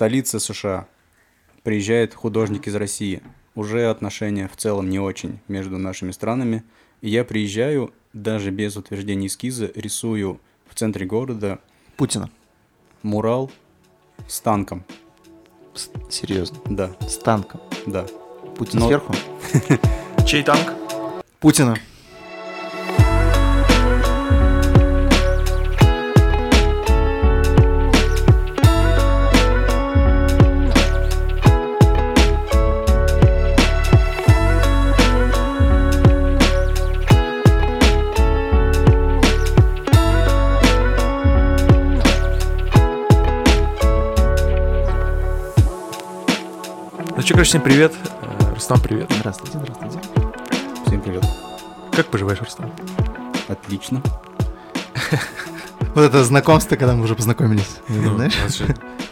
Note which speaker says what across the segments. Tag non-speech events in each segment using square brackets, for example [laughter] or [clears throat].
Speaker 1: столица США. Приезжает художник из России. Уже отношения в целом не очень между нашими странами. И я приезжаю, даже без утверждения эскиза, рисую в центре города
Speaker 2: Путина.
Speaker 1: мурал с танком.
Speaker 2: С- Серьезно.
Speaker 1: Да,
Speaker 2: С танком.
Speaker 1: да.
Speaker 2: Путин
Speaker 1: Но-
Speaker 2: сверху?
Speaker 3: Чей танк?
Speaker 2: Путина.
Speaker 3: Ну всем привет. Э, Рустам, привет.
Speaker 2: Здравствуйте, здравствуйте.
Speaker 1: Всем привет.
Speaker 3: Как поживаешь, Рустам?
Speaker 1: Отлично. [laughs]
Speaker 2: Вот это знакомство, когда мы уже познакомились.
Speaker 3: Ну,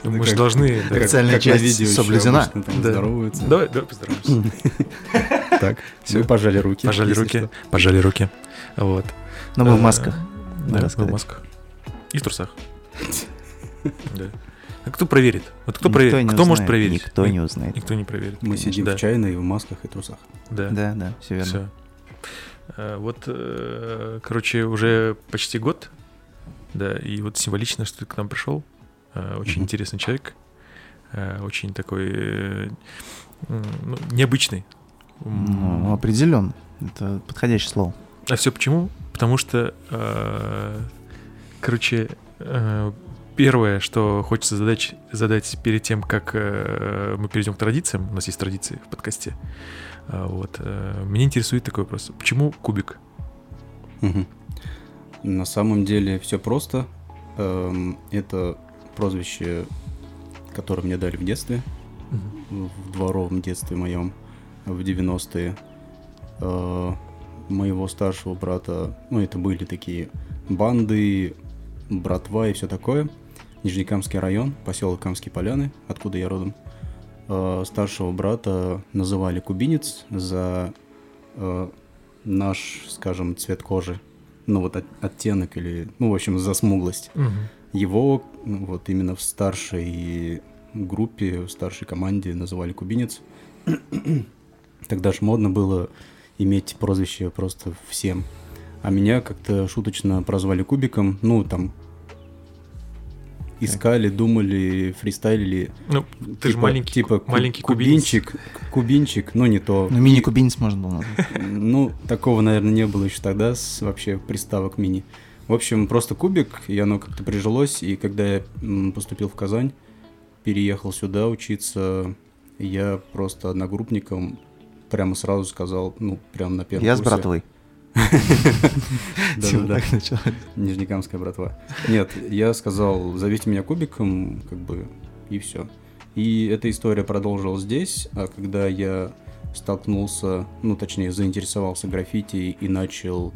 Speaker 3: [laughs] Мы же должны... да.
Speaker 2: Официальная часть соблюдена.
Speaker 3: Да.
Speaker 1: здороваются.
Speaker 3: Давай, давай поздороваемся. [laughs]
Speaker 1: Так,
Speaker 3: Всё.
Speaker 1: мы пожали руки.
Speaker 3: Пожали руки, пожали руки. Вот.
Speaker 2: Но мы в
Speaker 3: Э,
Speaker 2: масках.
Speaker 3: Да,
Speaker 2: Надо
Speaker 3: мы в масках. И в трусах. Да. А кто проверит? Вот кто
Speaker 2: Никто
Speaker 3: проверит? Кто может
Speaker 2: узнает,
Speaker 3: проверить?
Speaker 2: Никто не узнает.
Speaker 3: Никто не проверит.
Speaker 1: Мы сидим
Speaker 3: Да.
Speaker 1: в чайной, в масках и трусах.
Speaker 3: Да.
Speaker 2: Да, да, все верно.
Speaker 3: Все. Вот, э, короче, уже почти год, да, и вот символично, что ты к нам пришел. Э, Очень интересный человек, э, очень такой э, ну, необычный.
Speaker 2: Ну, определенно. Это подходящее слово.
Speaker 3: А все почему? Потому что, э, короче, э, первое, что хочется задать, задать перед тем, как э, мы перейдем к традициям, у нас есть традиции в подкасте, а, вот, э, меня интересует такой вопрос. Почему кубик?
Speaker 1: Мгм. На самом деле все просто. Эм, Это прозвище, которое мне дали в детстве, в дворовом детстве моем, в 90-е. Э, Моего старшего брата, ну это были такие банды, братва и все такое. Нижнекамский район, поселок Камские Поляны, откуда я родом. Э, Старшего брата называли кубинец за э, наш, скажем, цвет кожи. Ну вот от- оттенок или, ну в общем, за смуглость.
Speaker 3: Мгм.
Speaker 1: Его ну, вот именно в старшей группе, в старшей команде называли кубинец. [clears throat] Тогда же модно было иметь прозвище просто всем. А меня как-то шуточно прозвали кубиком. Ну, там искали, думали, фристайлили.
Speaker 3: Ну, ты же
Speaker 1: Типа-
Speaker 3: маленький,
Speaker 1: типа
Speaker 3: маленький кубинец.
Speaker 1: кубинчик, кубинчик, но не то.
Speaker 2: Ну, мини-кубинец можно было назвать.
Speaker 1: Ну, такого, наверное, не было еще тогда с вообще приставок мини. В общем, просто кубик, и оно как-то прижилось. И когда я поступил в Казань, переехал сюда учиться, я просто одногруппникам прямо сразу сказал, ну, прямо на первом
Speaker 2: Я с
Speaker 1: курсе.
Speaker 2: братвой. [laughs] Типа
Speaker 1: Да-да-да.
Speaker 2: так началось.
Speaker 1: Нижнекамская братва. Нет, я сказал, зовите меня кубиком, как бы, и все. И эта история продолжилась здесь, а когда я столкнулся, ну, точнее, заинтересовался граффити и начал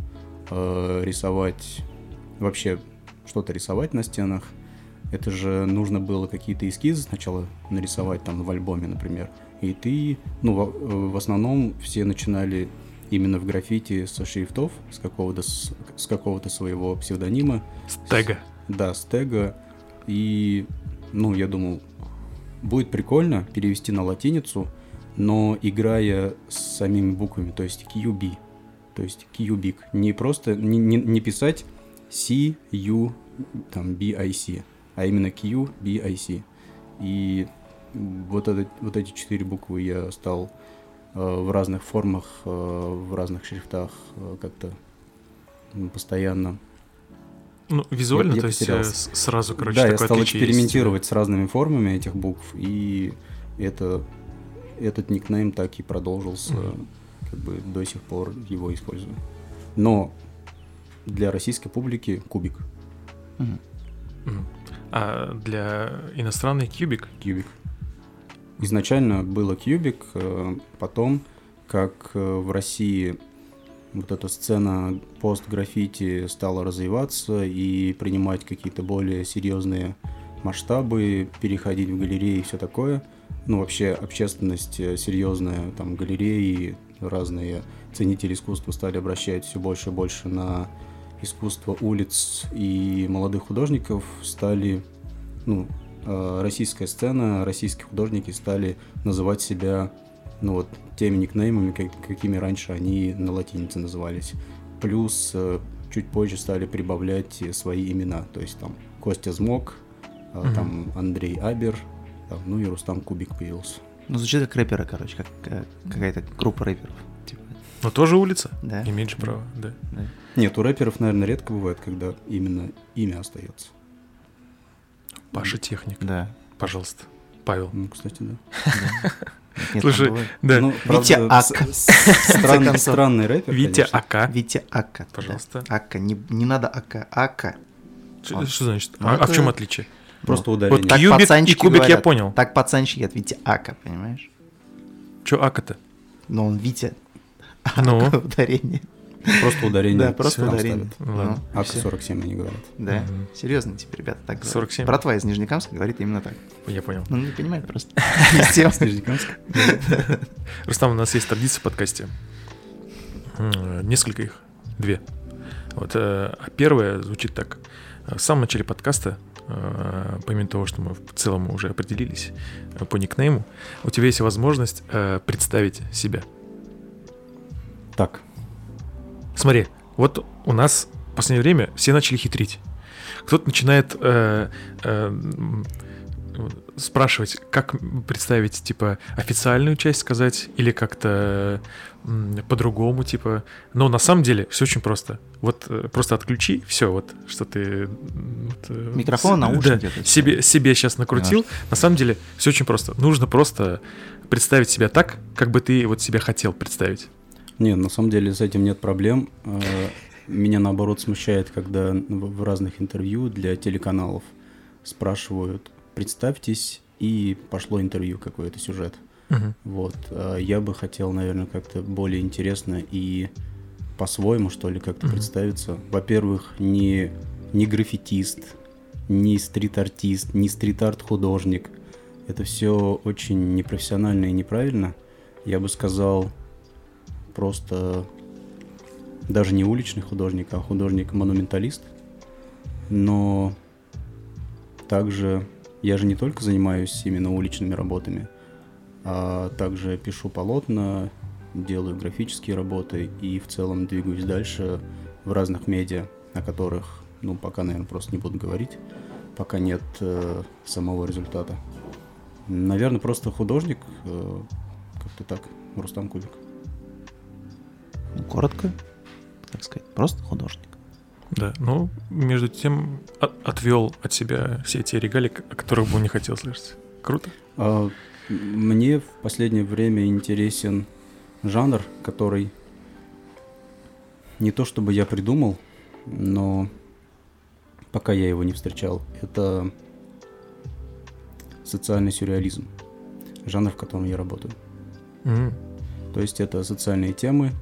Speaker 1: э, рисовать, вообще что-то рисовать на стенах, это же нужно было какие-то эскизы сначала нарисовать там в альбоме, например. И ты, ну, в, э, в основном все начинали именно в граффити со шрифтов, с какого-то, с, с какого-то своего псевдонима,
Speaker 3: Тега.
Speaker 1: да, с тега. И, ну, я думал, будет прикольно перевести на латиницу, но играя с самими буквами, то есть QB, то есть кьюбик. Не просто, не, не, не писать C, U, там, B, I, C, а именно Q, B, I, C. И вот, это, вот эти четыре буквы я стал в разных формах, э, в разных шрифтах э, как-то постоянно
Speaker 3: Ну, визуально,
Speaker 1: Я- я
Speaker 3: то есть
Speaker 1: потерялся.
Speaker 3: э, с- сразу, короче,
Speaker 1: да, я стал
Speaker 3: отличие есть.
Speaker 1: экспериментировать с разными формами этих букв, и это, этот никнейм так и продолжился,
Speaker 3: Мгм.
Speaker 1: как бы до сих пор его использую. Но для российской публики кубик,
Speaker 2: Мгм.
Speaker 3: Мгм. А для иностранный кубик?
Speaker 1: кубик. Изначально было кубик, э, потом, как э, в России вот эта сцена пост-граффити стала развиваться и принимать какие-то более серьезные масштабы, переходить в галереи и все такое. Ну, вообще, общественность э, серьезная, там, галереи, разные ценители искусства стали обращать все больше и больше на искусство улиц, и молодых художников стали, ну, российская сцена, российские художники стали называть себя ну вот теми никнеймами, как- какими раньше они на латинице назывались. Плюс э, чуть позже стали прибавлять свои имена, то есть там Костя Змок, э,
Speaker 3: Мгм.
Speaker 1: там Андрей Абер, там, ну и Рустам Кубик появился.
Speaker 2: Ну, звучит как рэперы, короче, как э, какая-то группа рэперов. Типа,
Speaker 3: Но тоже улица.
Speaker 2: да.
Speaker 3: Имеет же право, да.
Speaker 2: Да.
Speaker 1: Нет, у рэперов, наверное, редко бывает, когда именно имя остается.
Speaker 3: Паша Техник,
Speaker 2: Да.
Speaker 3: пожалуйста. Павел.
Speaker 1: Ну, кстати, да.
Speaker 2: да. Нет,
Speaker 3: Слушай. Да.
Speaker 1: Ну,
Speaker 2: Витя
Speaker 1: правда,
Speaker 2: Ак.
Speaker 1: странный, странный рэпер,
Speaker 3: Витя
Speaker 1: конечно.
Speaker 3: АК.
Speaker 2: Витя Ака. да.
Speaker 3: Пожалуйста.
Speaker 2: Ака. Не, не надо Ака. Ака.
Speaker 3: Что, что значит?
Speaker 2: Ну,
Speaker 3: а, а в чем отличие?
Speaker 1: Просто
Speaker 2: Ну,
Speaker 1: ударение.
Speaker 3: Вот
Speaker 2: Так
Speaker 3: Кьюбик и кубик я
Speaker 2: говорят.
Speaker 3: понял.
Speaker 2: Так пацанчики говорят, Витя Ака, понимаешь?
Speaker 3: Че ака-то?
Speaker 2: Но он Витя.
Speaker 3: Ну?
Speaker 2: Ака ударение.
Speaker 1: Просто ударение.
Speaker 2: Да, просто ударение.
Speaker 1: ставят.
Speaker 3: Ладно.
Speaker 2: Ну,
Speaker 1: АК
Speaker 2: всё.
Speaker 1: 47 они говорят.
Speaker 2: Да, серьезно, типа, ребята, так говорят.
Speaker 3: 47?
Speaker 2: Братва из Нижнекамска говорит именно так.
Speaker 3: Я понял.
Speaker 2: Ну, не понимает просто. [laughs] С
Speaker 1: Нижнекамска? [laughs]
Speaker 3: Рустам, у нас есть традиция в подкасте. Несколько их. Две. Вот, э, а первая звучит так. В самом начале подкаста, э, помимо того, что мы в целом уже определились э, по никнейму, у тебя есть возможность э, представить себя.
Speaker 1: Так,
Speaker 3: Смотри, вот у нас в последнее время все начали хитрить. Кто-то начинает э, э, спрашивать, как представить, типа, официальную часть сказать, или как-то по-другому, типа. Но на самом деле все очень просто. Вот э, просто отключи все, вот, что ты... вот, э,
Speaker 2: Микрофон, наушники,
Speaker 3: да, себе, себе сейчас накрутил. На самом деле все очень просто. Нужно просто представить себя так, как бы ты вот себя хотел представить.
Speaker 1: Нет, на самом деле с этим нет проблем. Э, Меня наоборот смущает, когда в разных интервью для телеканалов спрашивают, представьтесь, и пошло интервью, какой-то сюжет.
Speaker 3: Мгм.
Speaker 1: Вот. а Я бы хотел, наверное, как-то более интересно и по-своему, что ли, как-то
Speaker 3: Мгм.
Speaker 1: представиться. Во-первых, не, не граффитист, не стрит-артист, не стрит-арт-художник. Это все очень непрофессионально и неправильно. Я бы сказал, просто даже не уличный художник, а художник-монументалист. Но также я же не только занимаюсь именно уличными работами, а также пишу полотна, делаю графические работы и в целом двигаюсь дальше в разных медиа, о которых, ну, пока, наверное, просто не буду говорить, пока нет э, самого результата. Наверное, просто художник, э, как-то так, Рустам Кубик.
Speaker 2: Ну, Коротко, так сказать, просто художник.
Speaker 3: Да, ну, между тем отвел от себя все те регалии, о которых бы он не хотел слышать. Круто.
Speaker 1: А, Мне в последнее время интересен жанр, который не то чтобы я придумал, но пока я его не встречал. Это социальный сюрреализм. Жанр, в котором я работаю.
Speaker 3: М,
Speaker 1: То есть это социальные темы,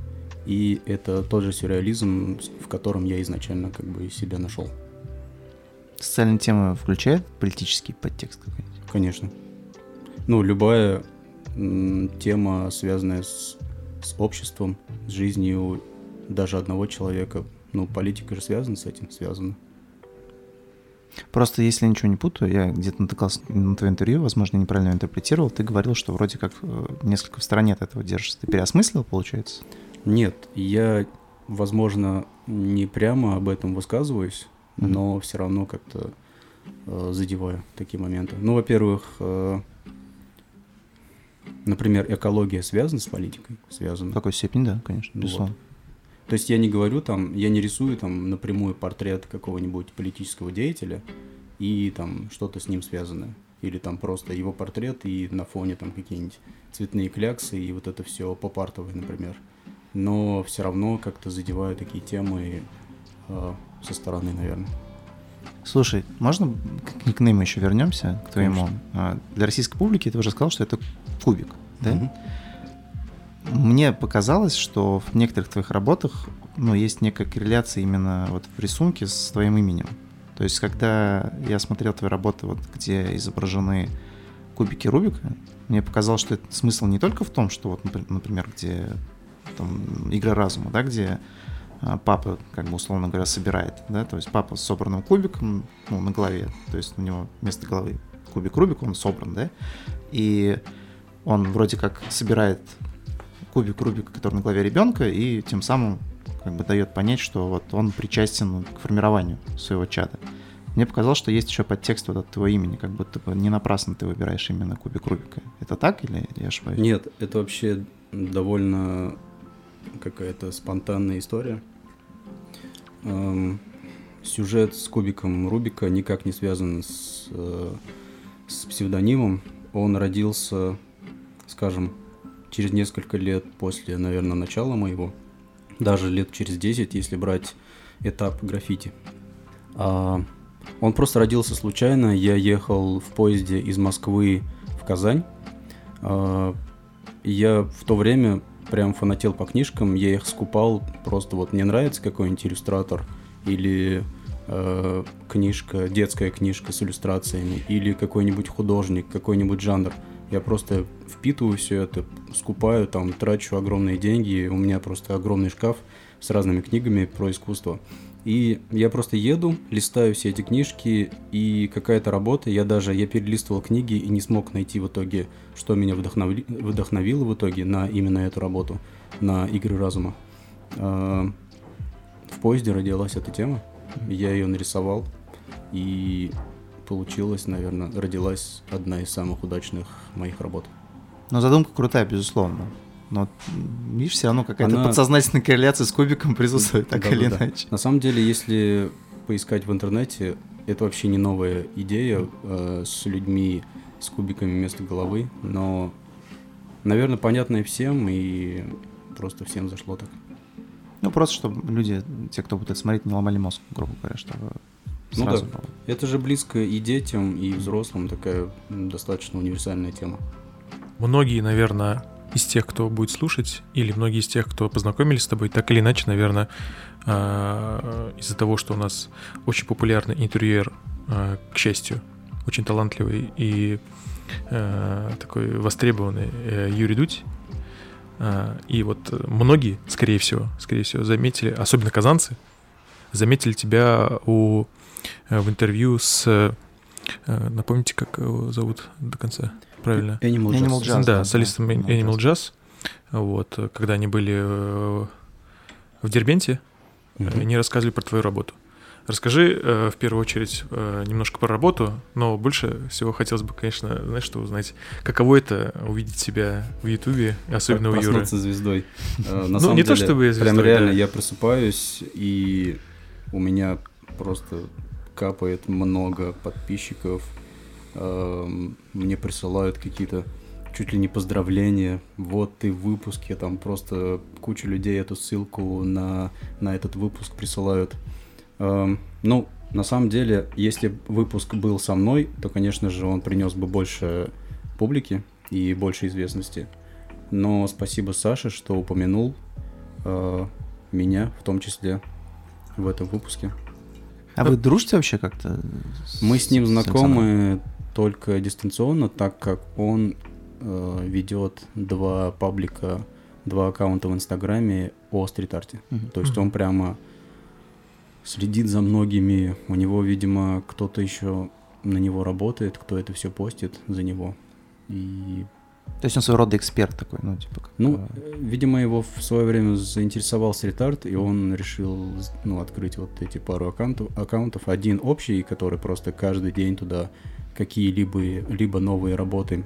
Speaker 1: и это тот же сюрреализм, в котором я изначально как бы себя нашел.
Speaker 2: Социальная тема включает политический подтекст какой-нибудь?
Speaker 1: Конечно. Ну, любая тема, связанная с, с обществом, с жизнью даже одного человека. Ну, политика же связана с этим, связана.
Speaker 2: Просто если я ничего не путаю, я где-то натыкался на твое интервью, возможно, неправильно интерпретировал, ты говорил, что вроде как э, несколько в стороне от этого держишься. Ты переосмыслил, получается?
Speaker 1: Нет, я, возможно, не прямо об этом высказываюсь,
Speaker 2: Мгм.
Speaker 1: но все равно как-то э, задеваю такие моменты. Ну, во-первых, э, например, экология связана с политикой? Связана.
Speaker 2: В какой степени, да, конечно, безусловно.
Speaker 1: То есть я не говорю там, я не рисую там напрямую портрет какого-нибудь политического деятеля и там что-то с ним связанное. Или там просто его портрет и на фоне там какие-нибудь цветные кляксы и вот это все попартовое, например. Но все равно как-то задеваю такие темы э, со стороны, наверное.
Speaker 2: Слушай, можно к никнейму еще вернемся, к твоему?
Speaker 1: Конечно.
Speaker 2: А, Для российской публики ты уже сказал, что это кубик, да?
Speaker 1: Мгм.
Speaker 2: Мне показалось, что в некоторых твоих работах ну, есть некая корреляция именно вот в рисунке с твоим именем. То есть, когда я смотрел твои работы, вот, где изображены кубики Рубика, мне показалось, что это смысл не только в том, что вот, напр- например, где там игра разума, да, где а, папа, как бы условно говоря, собирает, да, то есть папа с собранным кубиком, ну, на голове, то есть у него вместо головы кубик Рубик, он собран, да, и он вроде как собирает кубик Рубика, который на голове ребенка, и тем самым как бы дает понять, что вот он причастен к формированию своего чада. Мне показалось, что есть еще подтекст вот от твоего имени, как будто бы не напрасно ты выбираешь именно кубик Рубика. Это так или я ошибаюсь?
Speaker 1: Нет, это вообще довольно какая-то спонтанная история. Эм, сюжет с кубиком Рубика никак не связан с, э, с псевдонимом. Он родился, скажем, через несколько лет после, наверное, начала моего. Даже лет через 10, если брать этап граффити. А, он просто родился случайно. Я ехал в поезде из Москвы в Казань. А, я в то время прям фанател по книжкам, я их скупал, просто вот мне нравится какой-нибудь иллюстратор или э, книжка, детская книжка с иллюстрациями, или какой-нибудь художник, какой-нибудь жанр. Я просто впитываю все это, скупаю, там, трачу огромные деньги, у меня просто огромный шкаф с разными книгами про искусство. И я просто еду, листаю все эти книжки, и какая-то работа, я даже, я перелистывал книги и не смог найти в итоге, что меня вдохнови, вдохновило в итоге на именно эту работу, на игры разума. А, в поезде родилась эта тема, я ее нарисовал, и получилось, наверное, родилась одна из самых удачных моих работ.
Speaker 2: Но задумка крутая, безусловно. Но, видишь, все равно какая-то Она... подсознательная корреляция с кубиком присутствует, так да, или да, иначе.
Speaker 1: На самом деле, если поискать в интернете, это вообще не новая идея э, с людьми с кубиками вместо головы, но, наверное, понятная всем, и просто всем зашло так.
Speaker 2: Ну, просто чтобы люди, те, кто будет смотреть, не ломали мозг, грубо говоря, чтобы
Speaker 1: ну да. Было. Это же близко и детям, и взрослым, такая достаточно универсальная тема.
Speaker 3: Многие, наверное, из тех, кто будет слушать, или многие из тех, кто познакомились с тобой, так или иначе, наверное, а, из-за того, что у нас очень популярный интерьер, а, к счастью, очень талантливый и а, такой востребованный э, Юрий Дудь. И вот многие, скорее всего, скорее всего, заметили, особенно казанцы, заметили тебя у, в интервью с... Напомните, как его зовут до конца? правильно?
Speaker 2: Animal, Animal Jazz.
Speaker 3: Да, солистом Animal, Animal Jazz. Вот, когда они были э, в Дербенте, mm-hmm. они рассказывали про твою работу. Расскажи э, в первую очередь э, немножко про работу, но больше всего хотелось бы, конечно, знаешь, что узнать, каково это увидеть себя в Ютубе, особенно
Speaker 1: как
Speaker 3: у Юры.
Speaker 1: звездой. [laughs] ну, не то чтобы звездой, Прям реально, я просыпаюсь, и у меня просто капает много подписчиков, Эм, мне присылают какие-то чуть ли не поздравления. Вот ты в выпуске, там просто куча людей эту ссылку на, на этот выпуск присылают. Эм, ну, на самом деле, если выпуск был со мной, то, конечно же, он принес бы больше публики и больше известности. Но спасибо Саше, что упомянул э, меня, в том числе в этом выпуске.
Speaker 2: А вы дружите вообще как-то?
Speaker 1: Мы с ним знакомы только дистанционно, так как он э, ведет два паблика, два аккаунта в Инстаграме о стрит-арте. Mm-hmm. То есть он прямо следит за многими. У него, видимо, кто-то еще на него работает, кто это все постит за него. И
Speaker 2: то есть он своего рода эксперт такой, ну, типа... Как...
Speaker 1: Ну, видимо, его в свое время заинтересовал стрит-арт, и он решил, ну, открыть вот эти пару аккаунтов. аккаунтов. Один общий, который просто каждый день туда какие-либо либо новые работы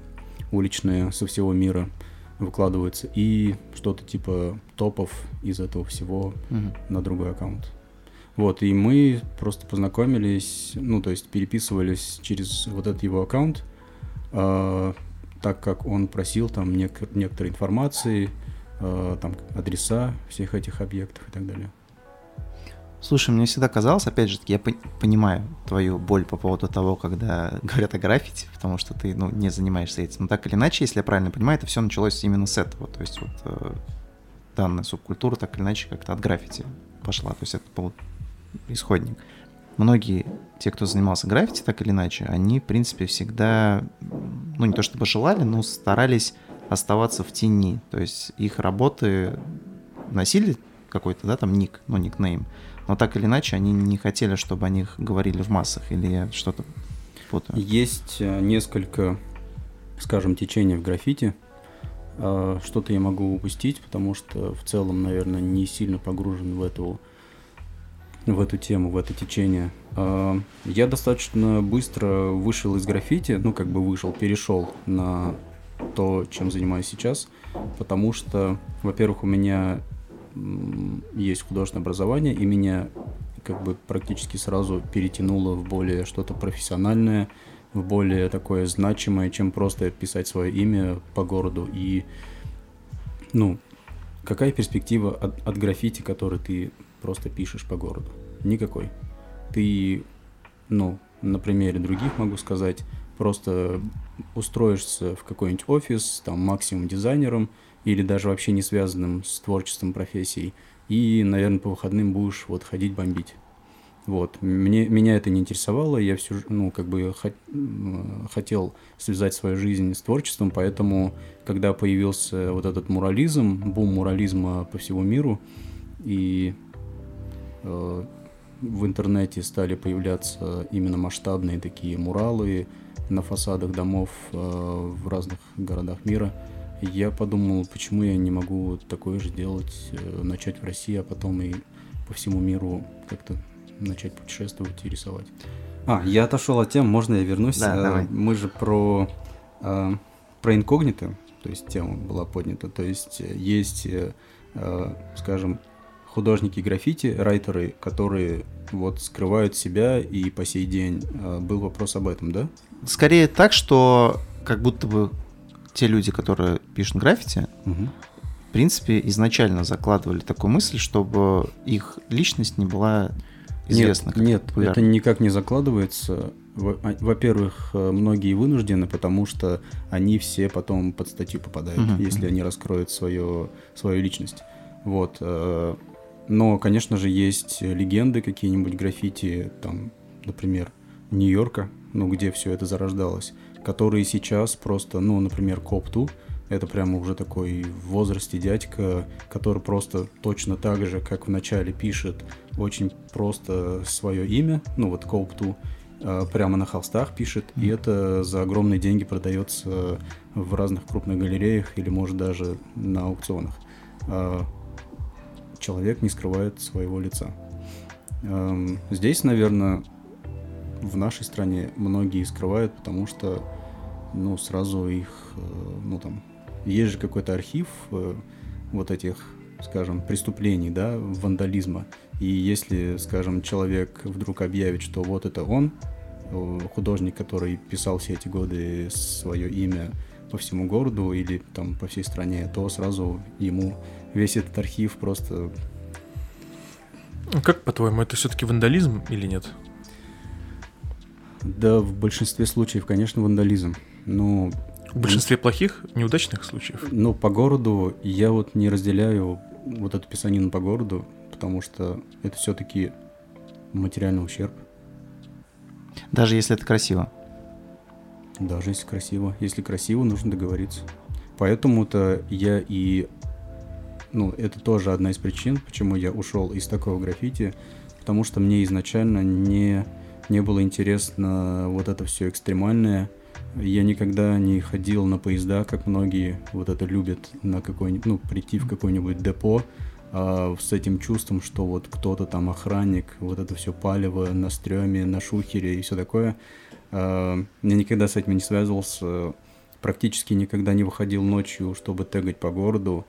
Speaker 1: уличные со всего мира выкладываются, и что-то типа топов из этого всего mm-hmm. на другой аккаунт. Вот, и мы просто познакомились, ну, то есть переписывались через вот этот его аккаунт, э, так как он просил там нек- некоторой информации, э, там адреса всех этих объектов и так далее.
Speaker 2: Слушай, мне всегда казалось, опять же я понимаю твою боль по поводу того, когда [laughs] говорят о граффити, потому что ты ну, не занимаешься этим. Но так или иначе, если я правильно понимаю, это все началось именно с этого. То есть вот э, данная субкультура так или иначе как-то от граффити пошла. То есть это был исходник. Многие, те, кто занимался граффити так или иначе, они, в принципе, всегда, ну не то чтобы желали, но старались оставаться в тени. То есть их работы носили какой-то, да, там ник, ну, никнейм, но так или иначе они не хотели, чтобы о них говорили в массах, или что-то путаю?
Speaker 1: Есть э, несколько, скажем, течений в граффити. А, Что-то я могу упустить, потому что в целом, наверное, не сильно погружен в эту, в эту тему, в это течение. А, Я достаточно быстро вышел из граффити, ну, как бы вышел, перешел на то, чем занимаюсь сейчас, потому что, во-первых, у меня есть художественное образование, и меня как бы практически сразу перетянуло в более что-то профессиональное, в более такое значимое, чем просто писать свое имя по городу. И, ну, какая перспектива от, от граффити, который ты просто пишешь по городу? Никакой. Ты, ну, на примере других могу сказать, просто устроишься в какой-нибудь офис, там, максимум дизайнером, или даже вообще не связанным с творчеством профессией, и, наверное, по выходным будешь вот ходить бомбить. Вот. Мне, меня это не интересовало, я всю, ну, как бы хот- хотел связать свою жизнь с творчеством, поэтому, когда появился вот этот мурализм, бум мурализма по всему миру, и в интернете стали появляться именно масштабные такие муралы на фасадах домов э, в разных городах мира, я подумал, почему я не могу такое же делать, э, начать в России, а потом и по всему миру как-то начать путешествовать и рисовать. А, я отошел от тем, можно я вернусь?
Speaker 2: Да,
Speaker 1: Э,
Speaker 2: давай.
Speaker 1: Мы же про, э, про инкогнито, то есть тема была поднята. То есть э, есть, э, э, скажем, художники граффити, райтеры, которые вот скрывают себя и по сей день. Э, Был вопрос об этом, да?
Speaker 2: Скорее так, что как будто бы те люди, которые пишут граффити,
Speaker 1: Мгм.
Speaker 2: в принципе, изначально закладывали такую мысль, чтобы их личность не была известна.
Speaker 1: Нет, нет,
Speaker 2: популярна.
Speaker 1: это никак не закладывается. А- Во-первых, э, многие вынуждены, потому что они все потом под статью попадают,
Speaker 2: Мгм,
Speaker 1: если они раскроют свою, свою личность. Вот. Э, Но, конечно же, есть легенды какие-нибудь граффити, там, например, Нью-Йорка, ну, где все это зарождалось, которые сейчас просто, ну, например, Копту, это прямо уже такой в возрасте дядька, который просто точно так же, как в начале пишет очень просто свое имя, ну вот Коупту, прямо на холстах пишет, и это за огромные деньги продается в разных крупных галереях или, может, даже на аукционах. Человек не скрывает своего лица. Эм, Здесь, наверное, в нашей стране многие скрывают, потому что, ну, сразу их, э, ну, там, есть же какой-то архив э, вот этих, скажем, преступлений, да, вандализма. И если, скажем, человек вдруг объявит, что вот это он, э, художник, который писал все эти годы свое имя по всему городу или там по всей стране, то сразу ему весь этот архив просто
Speaker 3: Ну, Как, по-твоему, это все-таки вандализм или нет?
Speaker 1: Да, в большинстве случаев, конечно, вандализм. Но,
Speaker 3: В большинстве плохих, неудачных случаев.
Speaker 1: ну, по городу я вот не разделяю вот эту писанину по городу, потому что это все-таки материальный ущерб,
Speaker 2: Даже если это красиво.
Speaker 1: даже если красиво. Если красиво, нужно договориться. Поэтому-то я и... Ну, это тоже одна из причин, почему я ушел из такого граффити, потому что мне изначально не, не было интересно вот это все экстремальное. Я никогда не ходил на поезда, как многие вот это любят, на какой-нибудь, ну, прийти в какое-нибудь депо а, с этим чувством, что вот кто-то там охранник, вот это все палево на стреме, на шухере и все такое. А, Я никогда с этим не связывался, практически никогда не выходил ночью, чтобы тегать по городу.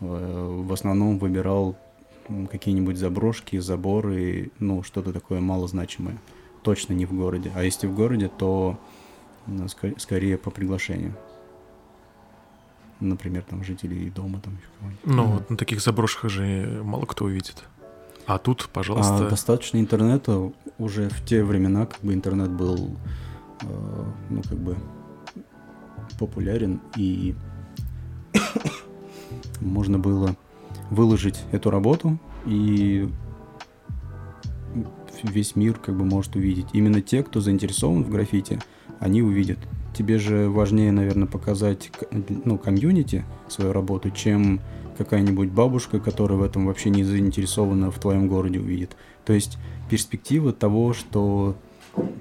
Speaker 1: Э, В основном выбирал какие-нибудь заброшки, заборы, ну, что-то такое малозначимое. Точно не в городе. А если в городе, то м, ска- скорее по приглашению. Например, там жителей дома там еще кого-нибудь.
Speaker 2: Мгм.
Speaker 3: вот на таких заброшках же мало кто увидит. А тут, пожалуйста,
Speaker 1: А достаточно интернета уже в те времена, как бы интернет был, э, ну как бы популярен и можно было выложить эту работу и весь мир как бы может увидеть. Именно те, кто заинтересован в граффити, они увидят. Тебе же важнее, наверное, показать ну, комьюнити свою работу, чем какая-нибудь бабушка, которая в этом вообще не заинтересована в твоем городе увидит. То есть перспектива того, что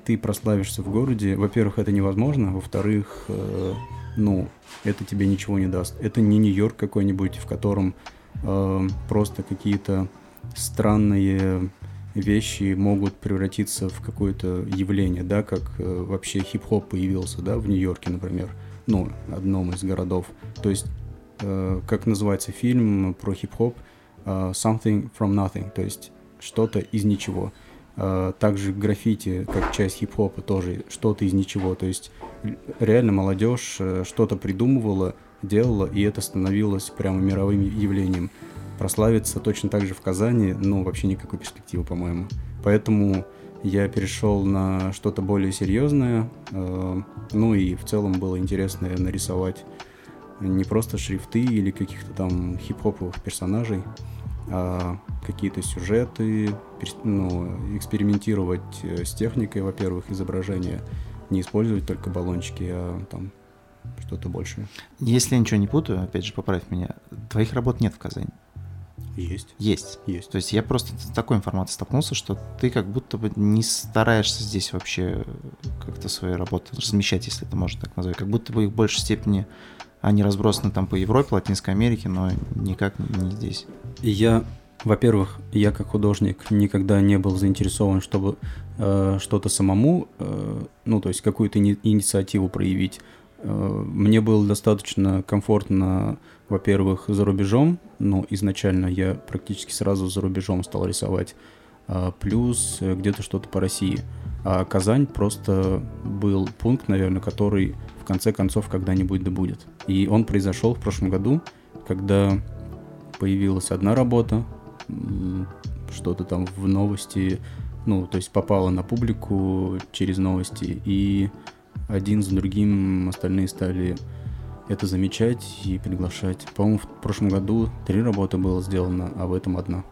Speaker 1: ты прославишься в городе, во-первых, это невозможно, во-вторых, э, ну, это тебе ничего не даст. Это не Нью-Йорк какой-нибудь, в котором э, просто какие-то странные вещи могут превратиться в какое-то явление, да, как э, вообще хип-хоп появился, да, в Нью-Йорке, например, ну, одном из городов. То есть, э, как называется фильм про хип-хоп, э, Something from Nothing, то есть что-то из ничего. Э, также граффити, как часть хип-хопа, тоже что-то из ничего. То есть реально молодежь э, что-то придумывала, делала, и это становилось прямо мировым явлением. Прославиться точно так же в Казани, ну, вообще никакой перспективы, по-моему. Поэтому я перешел на что-то более серьезное. Э, ну и в целом было интересно нарисовать не просто шрифты или каких-то там хип-хоповых персонажей, а какие-то сюжеты, ну, экспериментировать э, с техникой, во-первых, изображения, не использовать только баллончики, а там что-то большее.
Speaker 2: Если я ничего не путаю, опять же, поправь меня, твоих работ нет в Казани.
Speaker 1: Есть.
Speaker 2: Есть.
Speaker 1: Есть.
Speaker 2: То есть я просто с такой информацией столкнулся, что ты как будто бы не стараешься здесь вообще как-то свои работы размещать, если это можно так назвать. Как будто бы их в большей степени они разбросаны там по Европе, Латинской Америке, но никак не здесь.
Speaker 1: Я, во-первых, я как художник никогда не был заинтересован, чтобы э, что-то самому, э, ну, то есть какую-то инициативу проявить. Э, мне было достаточно комфортно, во-первых, за рубежом, ну, изначально я практически сразу за рубежом стал рисовать, э, плюс где-то что-то по России. А Казань просто был пункт, наверное, который в конце концов когда-нибудь да будет. И он произошел в прошлом году, когда появилась одна работа, что-то там в новости, ну, то есть попало на публику через новости, и один за другим остальные стали это замечать и приглашать. По-моему, в прошлом году три работы было сделано, а в этом одна.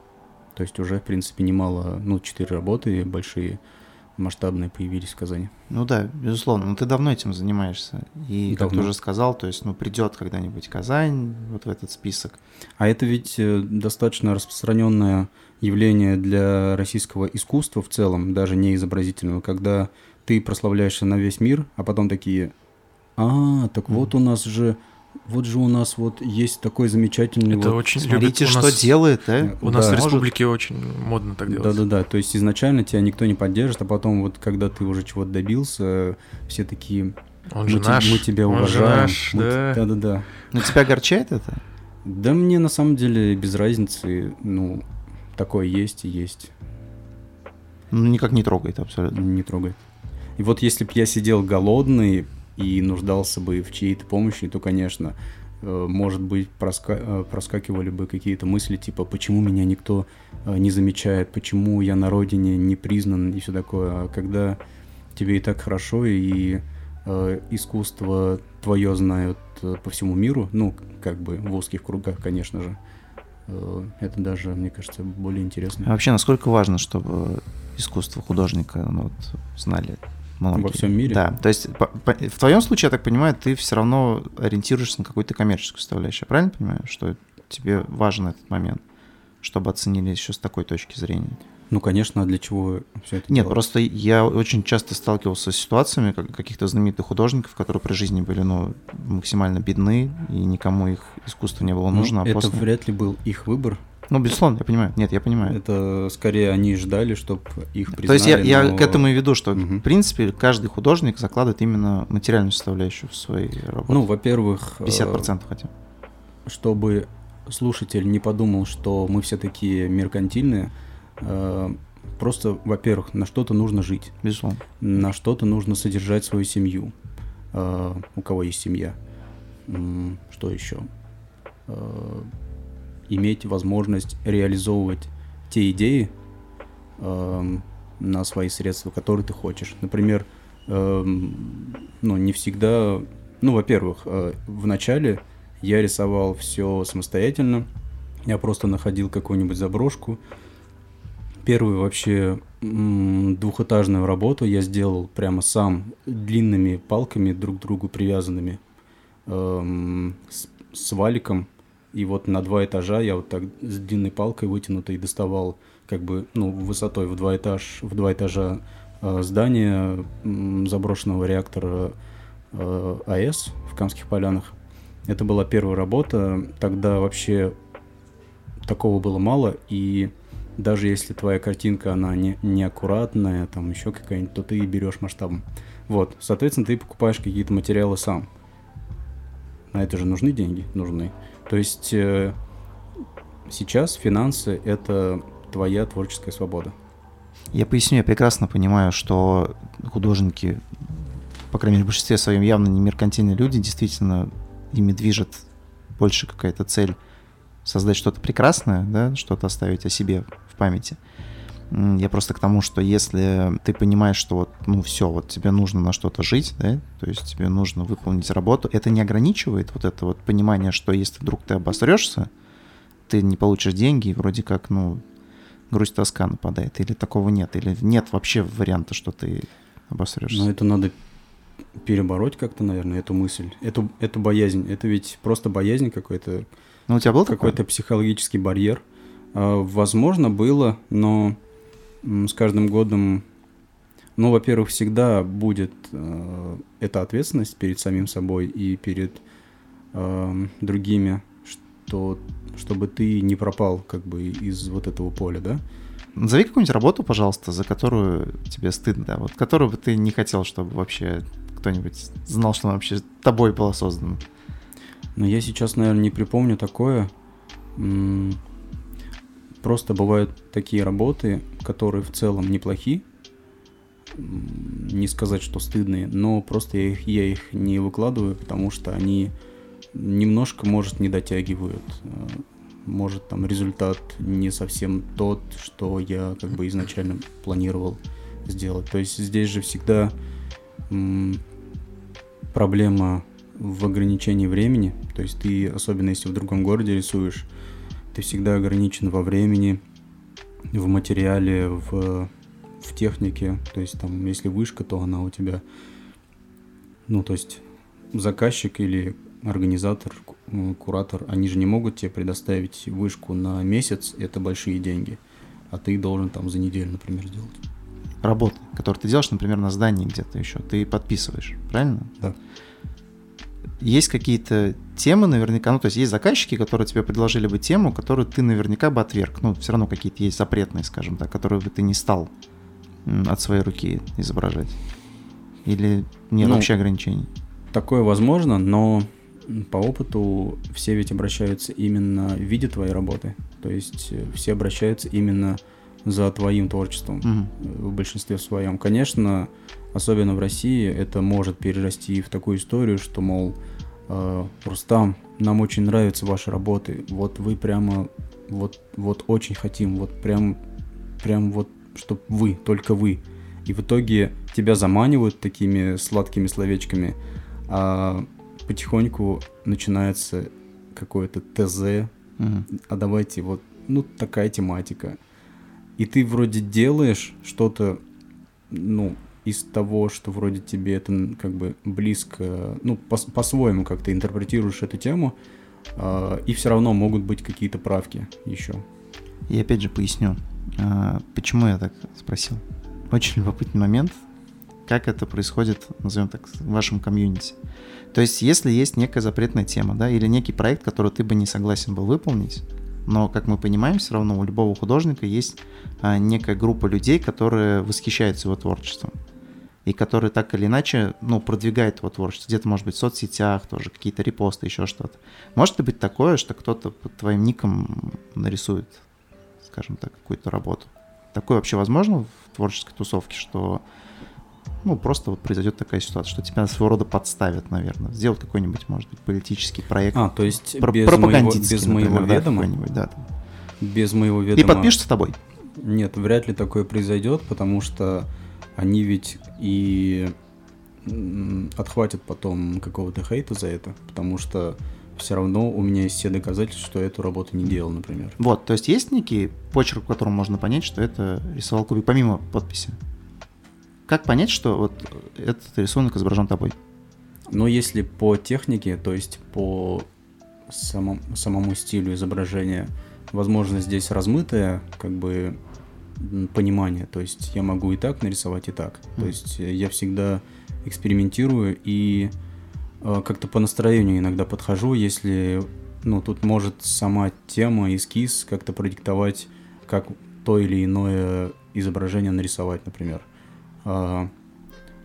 Speaker 1: То есть уже, в принципе, немало, ну, четыре работы большие – масштабные появились в Казани.
Speaker 2: Ну да, безусловно. Но ты давно этим занимаешься. И, давно. как ты уже сказал, то есть, ну, придет когда-нибудь Казань вот в этот список.
Speaker 1: А это ведь э, достаточно распространенное явление для российского искусства в целом, даже не изобразительного, когда ты прославляешься на весь мир, а потом такие, а, так вот у нас же вот же у нас вот есть такой замечательный...
Speaker 3: Это
Speaker 1: вот...
Speaker 3: очень
Speaker 2: Смотрите,
Speaker 3: любит.
Speaker 2: что нас... делает, а?
Speaker 3: У да. нас в республике очень модно так делать.
Speaker 1: Да-да-да, то есть изначально тебя никто не поддержит, а потом вот когда ты уже чего-то добился, все такие...
Speaker 3: Он же наш.
Speaker 1: Мы тебя
Speaker 3: Он
Speaker 1: уважаем.
Speaker 3: Же наш, мы... да.
Speaker 1: Да-да-да.
Speaker 2: Но тебя огорчает это?
Speaker 1: Да мне на самом деле без разницы, ну, такое есть и есть.
Speaker 2: Ну, никак не трогает абсолютно.
Speaker 1: Не трогает. И вот если бы я сидел голодный, и нуждался бы в чьей-то помощи, то, конечно, э, может быть, проска... Э, проскакивали бы какие-то мысли, типа, почему меня никто э, не замечает, почему я на родине не признан и все такое. А когда тебе и так хорошо, и искусство твое знают по всему миру, ну, как бы в узких кругах, конечно же, это даже, мне кажется, более интересно.
Speaker 2: А вообще, насколько важно, чтобы искусство художника ну, вот, знали
Speaker 1: Многие. Во всем мире?
Speaker 2: Да, то есть по, по, в твоем случае, я так понимаю, ты все равно ориентируешься на какую-то коммерческую составляющую. Я правильно понимаю, что тебе важен этот момент, чтобы оценили еще с такой точки зрения?
Speaker 1: Ну, конечно, а для чего все это
Speaker 2: Нет,
Speaker 1: делать?
Speaker 2: просто я очень часто сталкивался с ситуациями как, каких-то знаменитых художников, которые при жизни были ну, максимально бедны, и никому их искусство не было ну, нужно.
Speaker 1: Ну, а это после... вряд ли был их выбор.
Speaker 2: Ну, безусловно, я понимаю. Нет, я понимаю.
Speaker 1: Это скорее они ждали, чтобы их признали.
Speaker 2: То есть я,
Speaker 1: но...
Speaker 2: я к этому и веду, что, угу. в принципе, каждый художник закладывает именно материальную составляющую в свои работы.
Speaker 1: Ну, во-первых...
Speaker 2: 50% э, хотя
Speaker 1: Чтобы слушатель не подумал, что мы все такие меркантильные, э, просто, во-первых, на что-то нужно жить.
Speaker 2: Безусловно.
Speaker 1: На что-то нужно содержать свою семью. Э, у кого есть семья. Что еще? Иметь возможность реализовывать те идеи э, на свои средства, которые ты хочешь. Например, э, ну, не всегда... Ну, во-первых, э, в начале я рисовал все самостоятельно. Я просто находил какую-нибудь заброшку. Первую вообще двухэтажную работу я сделал прямо сам, длинными палками друг к другу привязанными, эм, с, с валиком. И вот на два этажа я вот так с длинной палкой вытянутой доставал как бы, ну, высотой в два, этаж, в два этажа э, здание заброшенного реактора э, АЭС в Камских полянах. Это была первая работа. Тогда вообще такого было мало, и даже если твоя картинка, она не, неаккуратная, там еще какая-нибудь, то ты берешь масштабом. Вот, соответственно, ты покупаешь какие-то материалы сам. На это же нужны деньги, нужны. То есть э, сейчас финансы — это твоя творческая свобода.
Speaker 2: Я поясню, я прекрасно понимаю, что художники, по крайней мере, в большинстве своем явно не меркантильные люди, действительно ими движет больше какая-то цель создать что-то прекрасное, да, что-то оставить о себе в памяти. Я просто к тому, что если ты понимаешь, что вот, ну все, вот тебе нужно на что-то жить, да, то есть тебе нужно выполнить работу, это не ограничивает вот это вот понимание, что если вдруг ты обосрешься, ты не получишь деньги, и вроде как, ну, грусть тоска нападает, или такого нет, или нет вообще варианта, что ты обосрешься.
Speaker 1: Ну, это надо перебороть как-то, наверное, эту мысль, эту, эту боязнь. Это ведь просто боязнь какой-то.
Speaker 2: Ну, у тебя был
Speaker 1: какой-то психологический барьер. А, возможно, было, но с каждым годом, ну, во-первых, всегда будет э, эта ответственность перед самим собой и перед э, другими, что чтобы ты не пропал как бы из вот этого поля, да?
Speaker 2: Назови какую-нибудь работу, пожалуйста, за которую тебе стыдно, да, вот которую бы ты не хотел, чтобы вообще кто-нибудь знал, что она вообще тобой была создана.
Speaker 1: Ну, я сейчас, наверное, не припомню такое. Просто бывают такие работы, которые в целом неплохи. Не сказать, что стыдные, но просто я их, я их не выкладываю, потому что они немножко, может, не дотягивают. Может, там результат не совсем тот, что я как бы изначально планировал сделать. То есть здесь же всегда проблема в ограничении времени. То есть ты, особенно если в другом городе рисуешь, ты всегда ограничен во времени, в материале, в, в технике. То есть там, если вышка, то она у тебя, ну, то есть заказчик или организатор, куратор, они же не могут тебе предоставить вышку на месяц, это большие деньги, а ты должен там за неделю, например, сделать.
Speaker 2: Работы, которые ты делаешь, например, на здании где-то еще, ты подписываешь, правильно?
Speaker 1: Да
Speaker 2: есть какие-то темы наверняка, ну, то есть есть заказчики, которые тебе предложили бы тему, которую ты наверняка бы отверг. Ну, все равно какие-то есть запретные, скажем так, которые бы ты не стал от своей руки изображать. Или нет ну, вообще ограничений?
Speaker 1: Такое возможно, но по опыту все ведь обращаются именно в виде твоей работы. То есть э, все обращаются именно за твоим творчеством угу. в большинстве своем. Конечно, особенно в России, это может перерасти в такую историю, что, мол, Рустам, нам очень нравятся ваши работы, вот вы прямо, вот, вот очень хотим, вот прям, прям вот, чтобы вы, только вы. И в итоге тебя заманивают такими сладкими словечками, а потихоньку начинается какое-то ТЗ, угу. а давайте вот, ну, такая тематика. И ты вроде делаешь что-то, ну, из того, что вроде тебе это как бы близко, ну, по- по-своему как ты интерпретируешь эту тему, э, и все равно могут быть какие-то правки еще.
Speaker 2: И опять же поясню, э, почему я так спросил. Очень любопытный момент, как это происходит, назовем так, в вашем комьюнити. То есть, если есть некая запретная тема, да, или некий проект, который ты бы не согласен был выполнить, но, как мы понимаем, все равно у любого художника есть а, некая группа людей, которые восхищаются его творчеством и который так или иначе, ну, продвигает его творчество. Где-то, может быть, в соцсетях тоже, какие-то репосты, еще что-то. Может ли быть такое, что кто-то под твоим ником нарисует, скажем так, какую-то работу? Такое вообще возможно в творческой тусовке, что ну, просто вот произойдет такая ситуация, что тебя своего рода подставят, наверное. Сделать какой-нибудь, может быть, политический проект.
Speaker 1: А, то есть про- без моего, без моего например, ведома? Да, да. Без моего ведома.
Speaker 2: И подпишется с тобой?
Speaker 1: Нет, вряд ли такое произойдет, потому что они ведь и отхватят потом какого-то хейта за это, потому что все равно у меня есть все доказательства, что я эту работу не делал, например.
Speaker 2: Вот, то есть есть некий почерк, по которому можно понять, что это рисовал Кубик, помимо подписи? Как понять, что вот этот рисунок изображен тобой?
Speaker 1: Ну, если по технике, то есть по самому, самому стилю изображения, возможно, здесь размытая, как бы понимания. То есть я могу и так нарисовать, и так. То есть я всегда экспериментирую и э, как-то по настроению иногда подхожу, если ну, тут может сама тема, эскиз как-то продиктовать, как то или иное изображение нарисовать, например. А,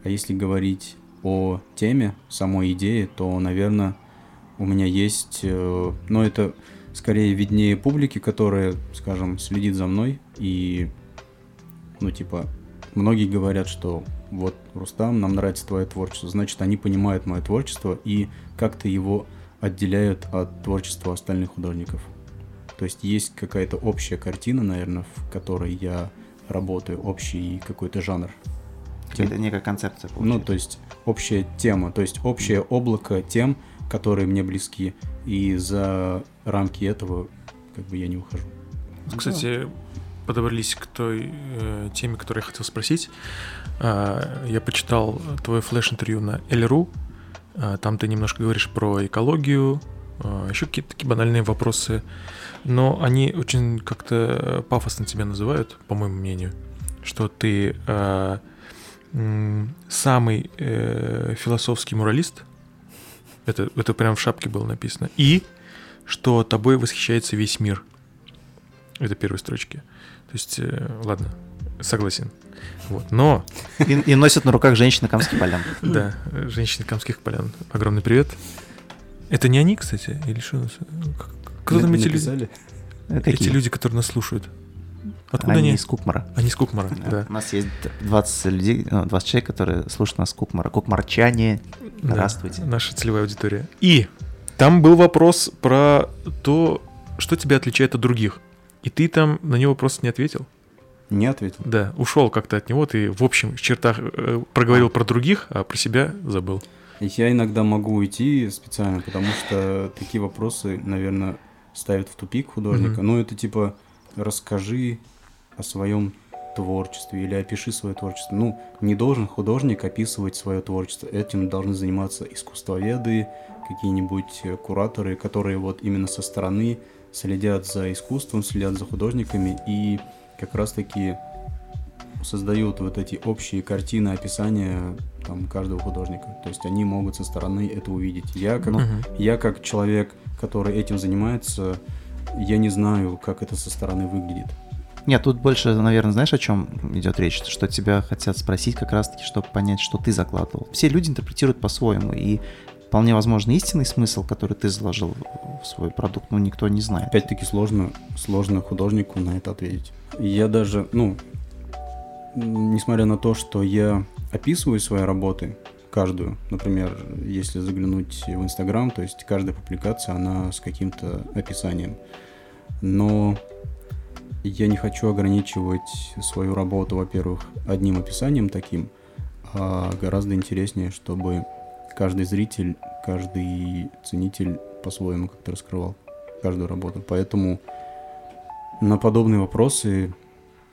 Speaker 1: а если говорить о теме, самой идее, то, наверное, у меня есть, э, ну, это скорее виднее публики, которая, скажем, следит за мной и, ну, типа, многие говорят, что вот, Рустам, нам нравится твое творчество, значит, они понимают мое творчество и как-то его отделяют от творчества остальных художников. То есть есть какая-то общая картина, наверное, в которой я работаю, общий какой-то жанр.
Speaker 2: Это некая концепция.
Speaker 1: Получается. Ну, то есть общая тема, то есть общее облако тем, которые мне близки. И за рамки этого как бы я не ухожу.
Speaker 3: Кстати, подобрались к той э, теме, которую я хотел спросить. Э, я почитал твое флеш-интервью на Эльру. Э, там ты немножко говоришь про экологию, э, еще какие-то такие банальные вопросы. Но они очень как-то пафосно тебя называют, по моему мнению, что ты э, самый э, философский муралист. Это, это прям в шапке было написано. И что тобой восхищается весь мир. Это первые строчки. То есть, э, ладно, согласен. Вот. Но...
Speaker 2: И, и носят на руках женщины Камских полян. [laughs]
Speaker 3: Да, женщины Камских полян. Огромный привет. Это не они, кстати? Или что? Кто там эти люди? Эти люди, которые нас слушают.
Speaker 2: Откуда они? Они из Кукмара.
Speaker 3: Они из Кукмара, да. да.
Speaker 2: У нас есть 20 людей, 20 ну, человек, которые слушают нас Кукмара. Кукмарчане, здравствуйте.
Speaker 3: Да, наша целевая аудитория. И там был вопрос про то, что тебя отличает от других. И ты там на него просто не ответил.
Speaker 1: Не ответил?
Speaker 3: Да, ушел как-то от него. Ты в общем чертах э, проговорил про других, а про себя забыл.
Speaker 1: Я иногда могу уйти специально, потому что такие вопросы, наверное, ставят в тупик художника. Mm-hmm. Ну, это типа расскажи о своем творчестве или опиши свое творчество. Ну, не должен художник описывать свое творчество. Этим должны заниматься искусствоведы, какие-нибудь кураторы, которые вот именно со стороны следят за искусством, следят за художниками и как раз-таки создают вот эти общие картины, описания там, каждого художника. То есть они могут со стороны это увидеть. Я как, uh-huh. я как человек, который этим занимается, я не знаю, как это со стороны выглядит.
Speaker 2: Нет, тут больше, наверное, знаешь, о чем идет речь? Что тебя хотят спросить как раз-таки, чтобы понять, что ты закладывал. Все люди интерпретируют по-своему, и вполне возможно истинный смысл, который ты заложил в свой продукт, ну, никто не знает.
Speaker 1: Опять-таки сложно, сложно художнику на это ответить. Я даже, ну, несмотря на то, что я описываю свои работы, каждую, например, если заглянуть в Инстаграм, то есть каждая публикация, она с каким-то описанием. Но я не хочу ограничивать свою работу, во-первых, одним описанием таким, а гораздо интереснее, чтобы каждый зритель, каждый ценитель по-своему как-то раскрывал каждую работу. Поэтому на подобные вопросы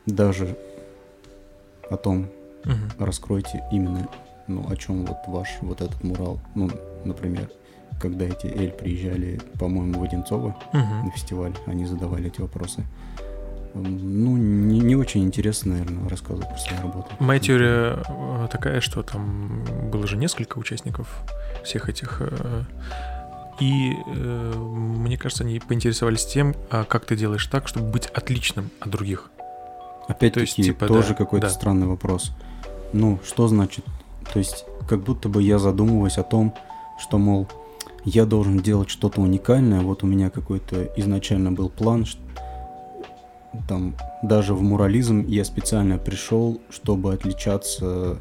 Speaker 1: даже о том, угу. раскройте именно, ну, о чем вот ваш вот этот мурал, ну, например, когда эти Эль приезжали, по-моему, в Одинцово угу. на фестиваль, они задавали эти вопросы ну, не, не очень интересно, наверное, рассказывать про свою работу.
Speaker 3: Моя теория э, такая, что там было же несколько участников всех этих. Э, и э, мне кажется, они поинтересовались тем, а как ты делаешь так, чтобы быть отличным от других.
Speaker 1: Опять-таки, типа, тоже да, какой-то да. странный вопрос. Ну, что значит? То есть, как будто бы я задумываюсь о том, что, мол, я должен делать что-то уникальное. Вот у меня какой-то изначально был план, там даже в мурализм я специально пришел, чтобы отличаться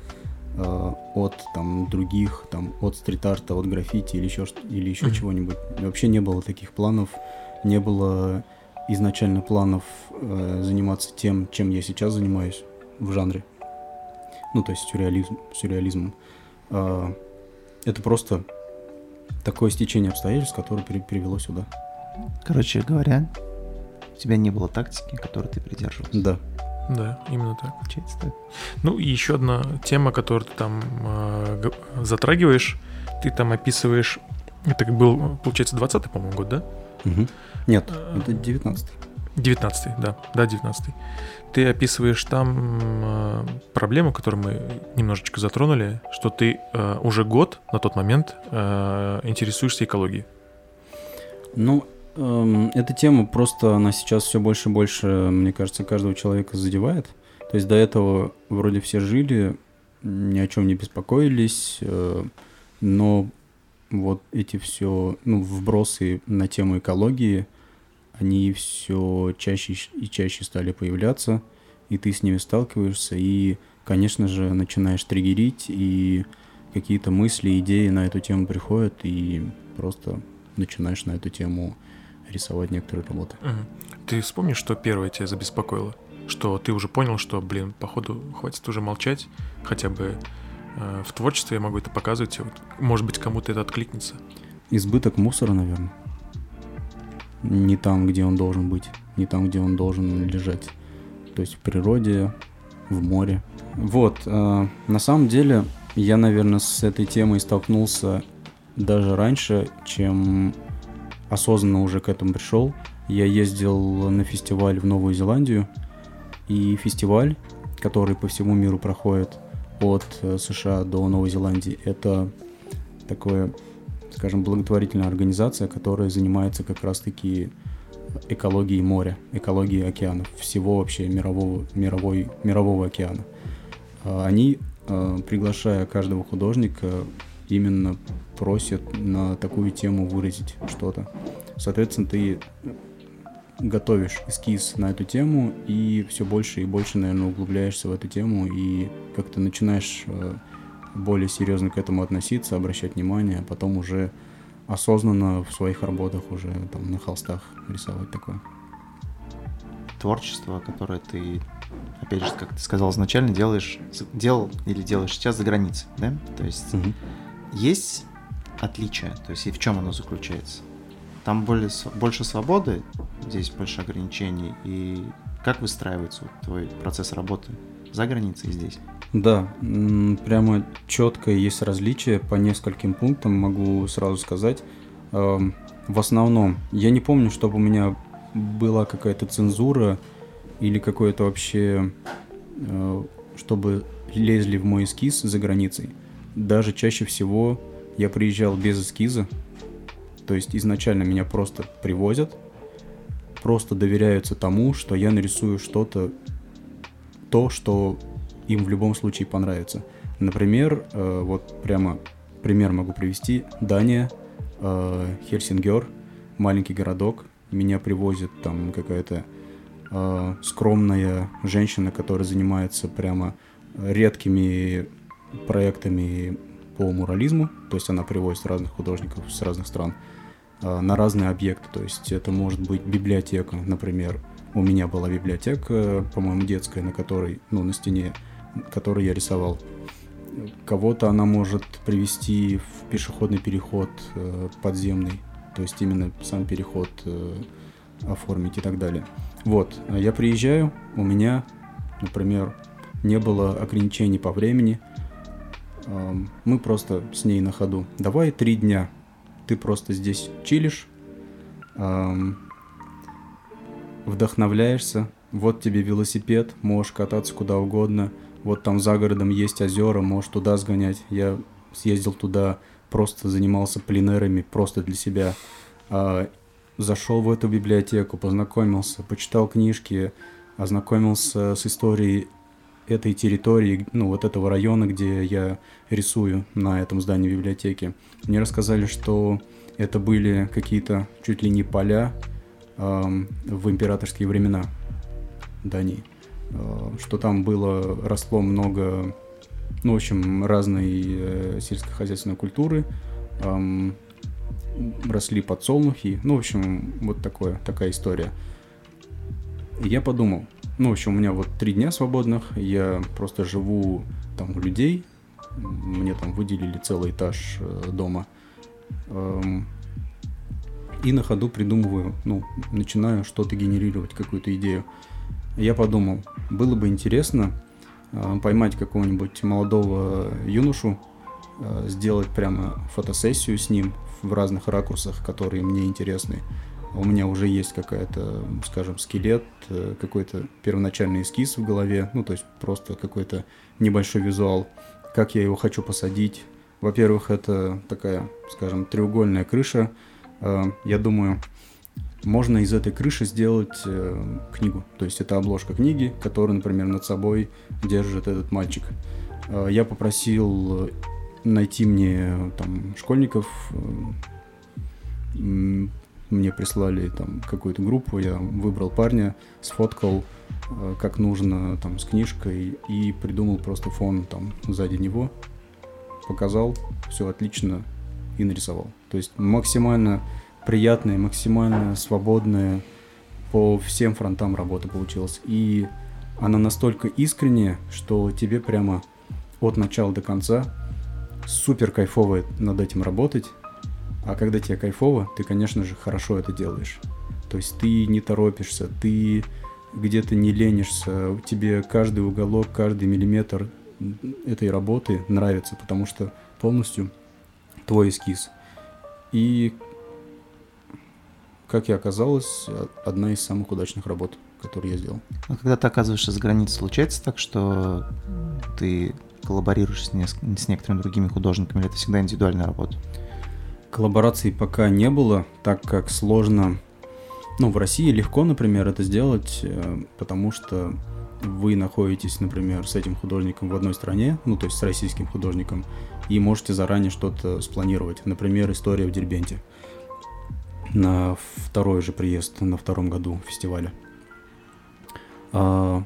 Speaker 1: э, от там других, там от стрит-арта, от граффити или еще или еще mm-hmm. чего-нибудь. Вообще не было таких планов, не было изначально планов э, заниматься тем, чем я сейчас занимаюсь в жанре. Ну, то есть сюрреализм, сюрреализмом. Э, это просто такое стечение обстоятельств, которое привело сюда.
Speaker 2: Короче говоря, у тебя не было тактики, которой ты придерживался.
Speaker 1: Да.
Speaker 3: Да, именно так. Получается так. Ну и еще одна тема, которую ты там э, затрагиваешь, ты там описываешь, это был, получается, 20-й, по-моему, год, да?
Speaker 1: Угу. Нет, а, это 19-й.
Speaker 3: 19 да, да, 19 Ты описываешь там э, проблему, которую мы немножечко затронули, что ты э, уже год на тот момент э, интересуешься экологией.
Speaker 1: Ну, эта тема просто, она сейчас все больше и больше, мне кажется, каждого человека задевает. То есть до этого вроде все жили, ни о чем не беспокоились, э, но вот эти все ну, вбросы на тему экологии, они все чаще и чаще стали появляться, и ты с ними сталкиваешься, и, конечно же, начинаешь триггерить, и какие-то мысли, идеи на эту тему приходят, и просто начинаешь на эту тему рисовать некоторые работы.
Speaker 3: Угу. Ты вспомнишь, что первое тебя забеспокоило? Что ты уже понял, что, блин, походу, хватит уже молчать, хотя бы э, в творчестве я могу это показывать, вот, может быть, кому-то это откликнется.
Speaker 1: Избыток мусора, наверное. Не там, где он должен быть, не там, где он должен лежать. То есть в природе, в море. Вот, э, на самом деле, я, наверное, с этой темой столкнулся даже раньше, чем осознанно уже к этому пришел. Я ездил на фестиваль в Новую Зеландию, и фестиваль, который по всему миру проходит от э, США до Новой Зеландии, это такое, скажем, благотворительная организация, которая занимается как раз-таки экологией моря, экологией океанов, всего вообще мирового, мировой, мирового океана. А они, э, приглашая каждого художника, именно просят на такую тему выразить что-то. Соответственно, ты готовишь эскиз на эту тему и все больше и больше, наверное, углубляешься в эту тему и как-то начинаешь э, более серьезно к этому относиться, обращать внимание, а потом уже осознанно в своих работах уже там на холстах рисовать такое.
Speaker 2: Творчество, которое ты, опять же, как ты сказал изначально, делаешь, делал или делаешь сейчас за границей, да? То есть угу. есть отличие, то есть и в чем оно заключается? Там более, больше свободы, здесь больше ограничений. И как выстраивается твой процесс работы за границей здесь?
Speaker 1: Да, прямо четко есть различия по нескольким пунктам, могу сразу сказать. Эм, в основном, я не помню, чтобы у меня была какая-то цензура или какое-то вообще, э, чтобы лезли в мой эскиз за границей. Даже чаще всего я приезжал без эскиза, то есть изначально меня просто привозят, просто доверяются тому, что я нарисую что-то, то, что им в любом случае понравится. Например, э, вот прямо пример могу привести. Дания, э, Хельсингер, маленький городок. Меня привозит там какая-то э, скромная женщина, которая занимается прямо редкими проектами по мурализму. То есть она привозит разных художников с разных стран. А, на разные объекты. То есть это может быть библиотека, например. У меня была библиотека, по-моему, детская, на которой, ну, на стене, которую я рисовал. Кого-то она может привести в пешеходный переход э, подземный, то есть именно сам переход э, оформить и так далее. Вот, я приезжаю, у меня, например, не было ограничений по времени. Мы просто с ней на ходу. Давай три дня ты просто здесь чилишь, вдохновляешься, вот тебе велосипед, можешь кататься куда угодно, вот там за городом есть озера, можешь туда сгонять. Я съездил туда, просто занимался пленерами, просто для себя. Э, зашел в эту библиотеку, познакомился, почитал книжки, ознакомился с историей этой территории, ну, вот этого района, где я рисую на этом здании библиотеки. Мне рассказали, что это были какие-то чуть ли не поля э, в императорские времена Дании. Э, что там было, росло много, ну, в общем, разной э, сельскохозяйственной культуры. Э, росли подсолнухи. Ну, в общем, вот такое, такая история. И я подумал, ну, в общем, у меня вот три дня свободных, я просто живу там у людей, мне там выделили целый этаж э, дома. Эм, и на ходу придумываю, ну, начинаю что-то генерировать, какую-то идею. Я подумал, было бы интересно э, поймать какого-нибудь молодого юношу, э, сделать прямо фотосессию с ним в разных ракурсах, которые мне интересны, у меня уже есть какая-то, скажем, скелет, э, какой-то первоначальный эскиз в голове, ну, то есть просто какой-то небольшой визуал, как я его хочу посадить. Во-первых, это такая, скажем, треугольная крыша. Э, я думаю, можно из этой крыши сделать э, книгу. То есть это обложка книги, которую, например, над собой держит этот мальчик. Я попросил найти мне там школьников, мне прислали там какую-то группу, я выбрал парня, сфоткал э, как нужно там с книжкой и придумал просто фон там сзади него, показал, все отлично и нарисовал. То есть максимально приятная, максимально свободная по всем фронтам работа получилась. И она настолько искренняя, что тебе прямо от начала до конца супер кайфово над этим работать. А когда тебе кайфово, ты, конечно же, хорошо это делаешь. То есть ты не торопишься, ты где-то не ленишься, тебе каждый уголок, каждый миллиметр этой работы нравится, потому что полностью твой эскиз. И, как и оказалось, одна из самых удачных работ, которые я сделал.
Speaker 2: А когда ты оказываешься за границей, случается так, что ты коллаборируешь с, не, с некоторыми другими художниками, или это всегда индивидуальная работа?
Speaker 1: Коллабораций пока не было, так как сложно... Ну, в России легко, например, это сделать, э, потому что вы находитесь, например, с этим художником в одной стране, ну, то есть с российским художником, и можете заранее что-то спланировать. Например, история в Дербенте на второй же приезд, на втором году фестиваля. А,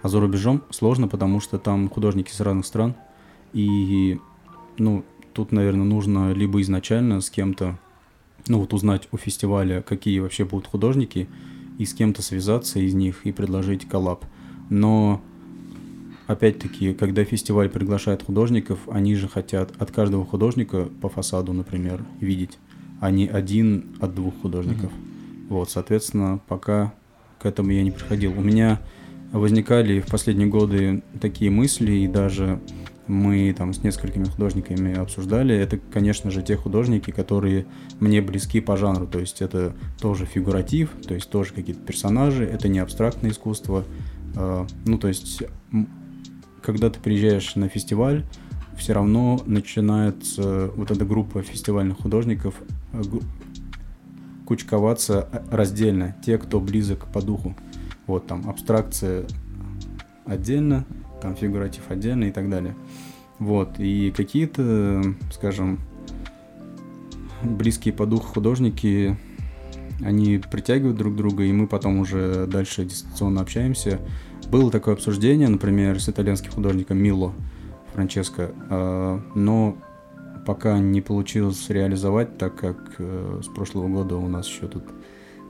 Speaker 1: а за рубежом сложно, потому что там художники с разных стран, и, ну, тут, наверное, нужно либо изначально с кем-то, ну вот узнать у фестиваля, какие вообще будут художники, и с кем-то связаться из них и предложить коллаб. Но опять-таки, когда фестиваль приглашает художников, они же хотят от каждого художника по фасаду, например, видеть, а не один от двух художников. Mm-hmm. Вот, соответственно, пока к этому я не приходил. У меня возникали в последние годы такие мысли, и даже мы там с несколькими художниками обсуждали. Это, конечно же, те художники, которые мне близки по жанру. То есть это тоже фигуратив, то есть тоже какие-то персонажи, это не абстрактное искусство. А, ну, то есть, когда ты приезжаешь на фестиваль, все равно начинается вот эта группа фестивальных художников э, кучковаться раздельно. Те, кто близок по духу. Вот там абстракция отдельно, там фигуратив отдельно и так далее. Вот, и какие-то, скажем, близкие по духу художники, они притягивают друг друга, и мы потом уже дальше дистанционно общаемся. Было такое обсуждение, например, с итальянским художником Мило Франческо, а, но пока не получилось реализовать, так как э, с прошлого года у нас еще тут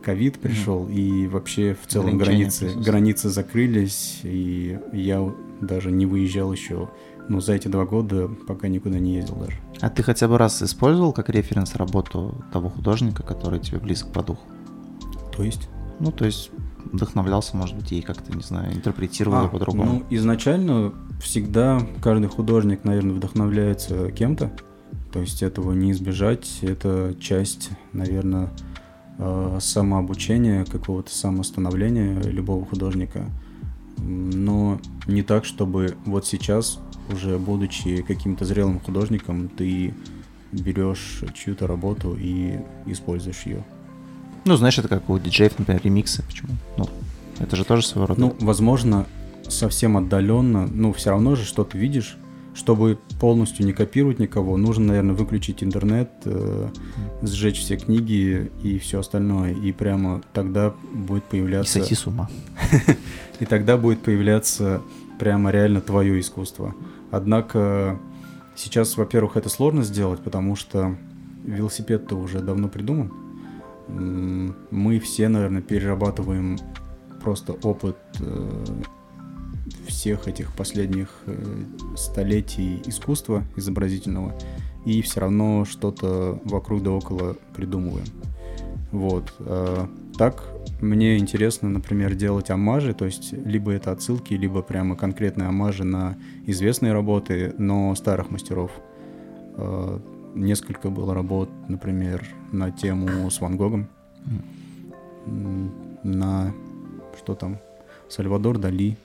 Speaker 1: ковид пришел, mm-hmm. и вообще в целом границы, границы закрылись, и я даже не выезжал еще, ну, за эти два года пока никуда не ездил даже.
Speaker 2: А ты хотя бы раз использовал как референс работу того художника, который тебе близок по духу?
Speaker 1: То есть?
Speaker 2: Ну, то есть вдохновлялся, может быть, и как-то, не знаю, интерпретировал а, по-другому. Ну,
Speaker 1: изначально всегда каждый художник, наверное, вдохновляется кем-то, то есть этого не избежать, это часть, наверное, самообучения, какого-то самостановления любого художника. Но не так, чтобы вот сейчас, уже будучи каким-то зрелым художником, ты берешь чью-то работу и используешь ее.
Speaker 2: Ну, знаешь, это как у диджеев, например, ремиксы. Почему? Ну, это же тоже своего рода.
Speaker 1: Ну, возможно, совсем отдаленно, ну, все равно же что-то видишь, чтобы полностью не копировать никого, нужно, наверное, выключить интернет, э, сжечь все книги и все остальное. И прямо тогда будет появляться...
Speaker 2: И сойти с ума. [laughs]
Speaker 1: И тогда будет появляться прямо реально твое искусство. Однако сейчас, во-первых, это сложно сделать, потому что велосипед-то уже давно придуман. Мы все, наверное, перерабатываем просто опыт э, всех этих последних э, столетий искусства изобразительного и все равно что-то вокруг да около придумываем. Вот. А так мне интересно, например, делать амажи, то есть либо это отсылки, либо прямо конкретные амажи на известные работы, но старых мастеров. А, несколько было работ, например, на тему с Ван Гогом. На что там? Сальвадор Дали.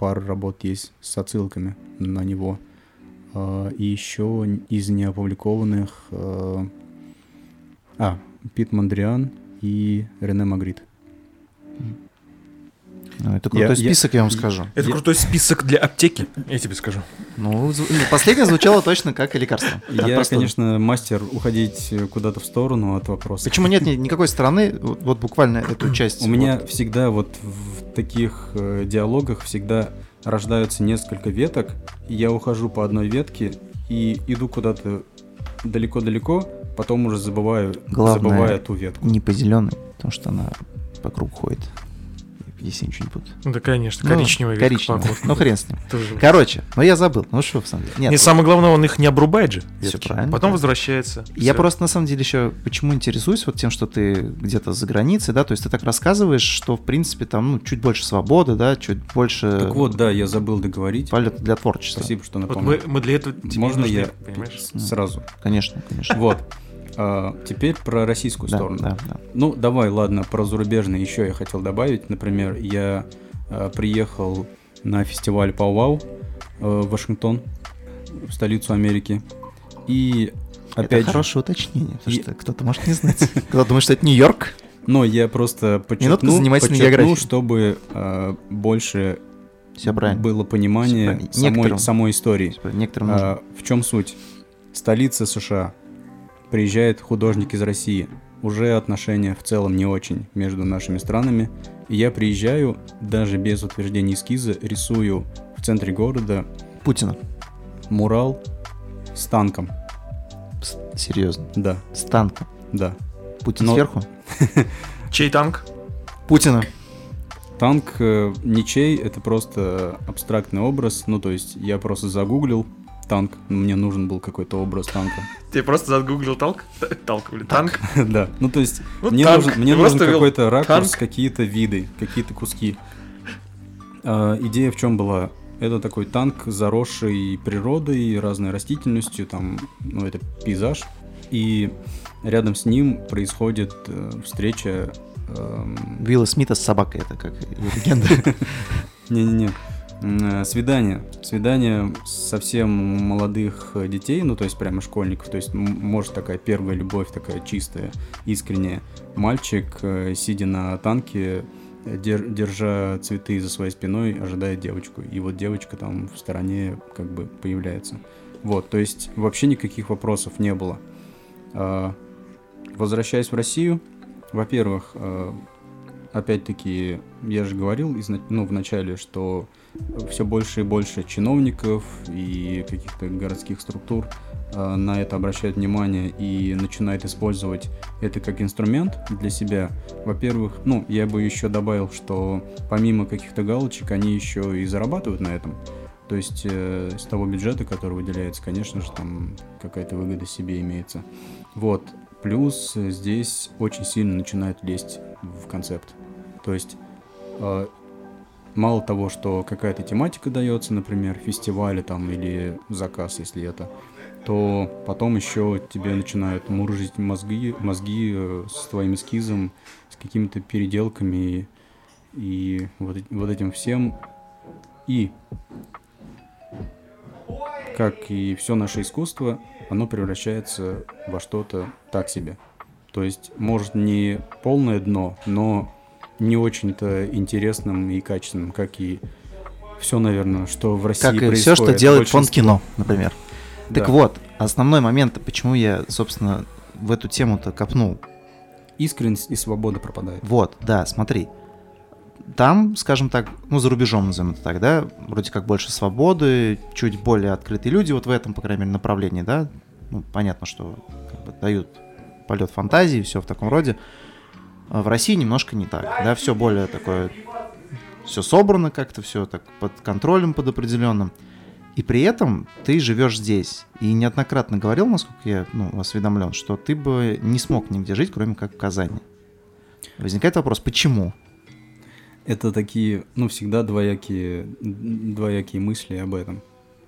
Speaker 1: Пара работ есть с отсылками на него. А, И еще из неопубликованных... э, А, Пит Мандриан и Рене Магрит.
Speaker 2: Ну, это
Speaker 1: Я-
Speaker 2: крутой
Speaker 1: я-
Speaker 2: список, я вам скажу.
Speaker 3: Это
Speaker 1: Я-
Speaker 3: крутой список для аптеки, я тебе скажу.
Speaker 2: Ну, последнее звучало точно как и лекарство.
Speaker 1: Я, конечно, мастер уходить куда-то в сторону от вопроса.
Speaker 2: Почему нет ни- никакой стороны, вот, буквально эту [clears throat] часть?
Speaker 1: У меня всегда вот в таких э, диалогах всегда рождаются несколько веток, и я ухожу по одной ветке и иду куда-то далеко-далеко, потом уже забываю,
Speaker 2: Главное-
Speaker 1: забываю ту ветку.
Speaker 2: не по зеленой, потому что она по кругу ходит. Если ничего не путаю.
Speaker 3: Ну да, конечно,
Speaker 2: Ну,
Speaker 3: коричневая ветка.
Speaker 2: Ну, хрен с ним.
Speaker 3: Тоже.
Speaker 2: Короче, ну я забыл. Ну что, в самом деле? Нет,
Speaker 3: Не, самое главное, он их не обрубает же. Ветки.
Speaker 2: правильно,
Speaker 3: Потом
Speaker 2: да.
Speaker 3: возвращается.
Speaker 2: Я просто на самом деле еще почему интересуюсь вот тем, что ты где-то за границей, да, то есть ты так рассказываешь, что в принципе там ну, чуть больше свободы, да, чуть больше
Speaker 1: Так вот, да, я забыл договорить.
Speaker 2: полета для творчества.
Speaker 1: Спасибо, что
Speaker 3: Вот
Speaker 1: напомнил.
Speaker 3: мы, мы для этого тебе
Speaker 1: Можно
Speaker 3: нужны,
Speaker 1: я сразу?
Speaker 2: Конечно, конечно.
Speaker 1: Вот. А, теперь про российскую
Speaker 2: Да,
Speaker 1: сторону.
Speaker 2: да, да.
Speaker 1: Ну, давай, ладно, про зарубежные еще я хотел добавить. Например, я э, приехал на фестиваль Пау-Вау в Вашингтон, в столицу Америки. И опять
Speaker 2: это
Speaker 1: же,
Speaker 2: хорошее уточнение, потому
Speaker 1: И-
Speaker 2: что кто-то может не знать. Кто-то думает, что это Нью-Йорк.
Speaker 1: но я просто подчеркну, подчеркну, чтобы э, больше
Speaker 2: Все правильно.
Speaker 1: было понимание
Speaker 2: правильно.
Speaker 1: самой,
Speaker 2: Некоторым-
Speaker 1: самой истории.
Speaker 2: Некоторым нужно.
Speaker 1: А, в чем суть? Столица США. Приезжает художник из России. Уже отношения в целом не очень между нашими странами. И я приезжаю, даже без утверждения эскиза, рисую в центре города
Speaker 2: Путина.
Speaker 1: мурал с танком.
Speaker 2: С- Серьезно.
Speaker 1: Да,
Speaker 2: С танком.
Speaker 1: да.
Speaker 2: Путин
Speaker 1: Но-
Speaker 2: сверху? [laughs]
Speaker 3: Чей танк?
Speaker 2: Путина.
Speaker 1: Танк э, ничей, это просто абстрактный образ. Ну, то есть я просто загуглил танк. Мне нужен был какой-то образ танка. [laughs]
Speaker 3: Ты просто загуглил танк? Талк, блин, танк? [laughs]
Speaker 1: Да, ну то есть
Speaker 3: Ну,
Speaker 1: мне
Speaker 3: танк.
Speaker 1: нужен, какой-то ракурс,
Speaker 3: танк.
Speaker 1: какие-то виды, какие-то куски. А, идея в чем была? Это такой танк, заросший природой, разной растительностью, там, ну это пейзаж. И рядом с ним происходит э, встреча... эм,
Speaker 2: Уилла Смита с собакой, это как легенда. [laughs]
Speaker 1: Не-не-не. М, э. Свидание совсем молодых э, детей, ну, то есть прямо школьников. То есть, может, такая первая любовь, такая чистая, искренняя. Мальчик, э, сидя на танке, дер- держа цветы за своей спиной, ожидает девочку. И вот девочка там в стороне как бы появляется. Вот, то есть вообще никаких вопросов не было. А, Возвращаясь в Россию, во-первых, опять-таки, я же говорил ну, в начале, что все больше и больше чиновников и каких-то городских структур э, на это обращают внимание и начинают использовать это как инструмент для себя. Во-первых, ну, я бы еще добавил, что помимо каких-то галочек, они еще и зарабатывают на этом. То есть э, с того бюджета, который выделяется, конечно же, там какая-то выгода себе имеется. Вот. Плюс здесь очень сильно начинают лезть в концепт. То есть э, мало того, что какая-то тематика дается, например, фестивали там или заказ, если это, то потом еще тебе начинают мурыжить мозги, мозги э, с твоим эскизом, с какими-то переделками и вот, эт- вот этим всем. И как и все наше искусство, оно превращается во что-то так себе. То есть, может, не полное дно, но не очень-то интересным и качественным, как и все, наверное, что в России
Speaker 2: Как и все, что делает фонд кино, например. Так
Speaker 1: Да.
Speaker 2: вот, основной момент, почему я, собственно, в эту тему-то копнул.
Speaker 1: Искренность и свобода пропадает.
Speaker 2: Вот, да, смотри. Там, скажем так, ну, за рубежом, назовем это так, да, вроде как больше свободы, чуть более открытые люди вот в этом, по крайней мере, направлении, да. Ну, понятно, что как бы, дают полет фантазии, все в таком роде. В России немножко не так, да, все более такое, все собрано как-то, все так под контролем, под определенным. И при этом ты живешь здесь. И неоднократно говорил, насколько я ну, осведомлен, что ты бы не смог нигде жить, кроме как в Казани. Возникает вопрос, почему?
Speaker 1: Это такие, ну, всегда двоякие, двоякие мысли об этом.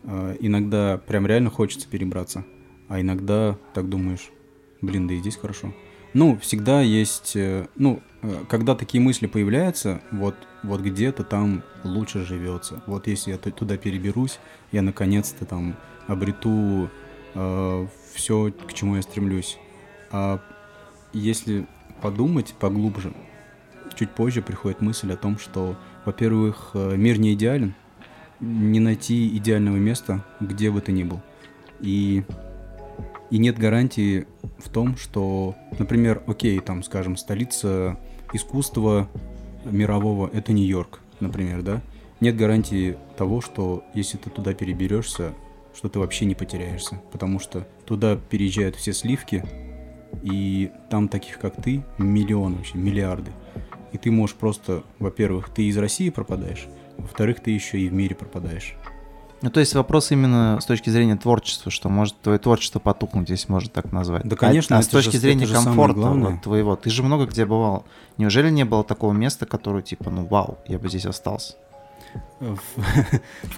Speaker 1: А, Иногда прям реально хочется перебраться, а иногда так думаешь, блин, да и здесь хорошо. Ну, всегда есть, э, ну, э, когда такие мысли появляются, вот, вот где-то там лучше живется. Вот если я туда переберусь, я наконец-то там обрету э, все, к чему я стремлюсь. А если подумать поглубже, чуть позже приходит мысль о том, что, во-первых, э, мир не идеален, не найти идеального места, где бы ты ни был. И, и нет гарантии в том, что, например, окей, там, скажем, столица искусства мирового — это Нью-Йорк, например, да? Нет гарантии того, что если ты туда переберешься, что ты вообще не потеряешься, потому что туда переезжают все сливки, и там таких, как ты, миллионы вообще, миллиарды. И ты можешь просто, во-первых, ты из России пропадаешь, во-вторых, ты еще и в мире пропадаешь.
Speaker 2: Ну, то есть вопрос именно с точки зрения творчества, что может твое творчество потухнуть, здесь можно так назвать.
Speaker 1: Да, конечно.
Speaker 2: А, а с точки же, зрения комфорта вот, твоего, ты же много где бывал. Неужели не было такого места, которое типа, ну вау, я бы здесь остался?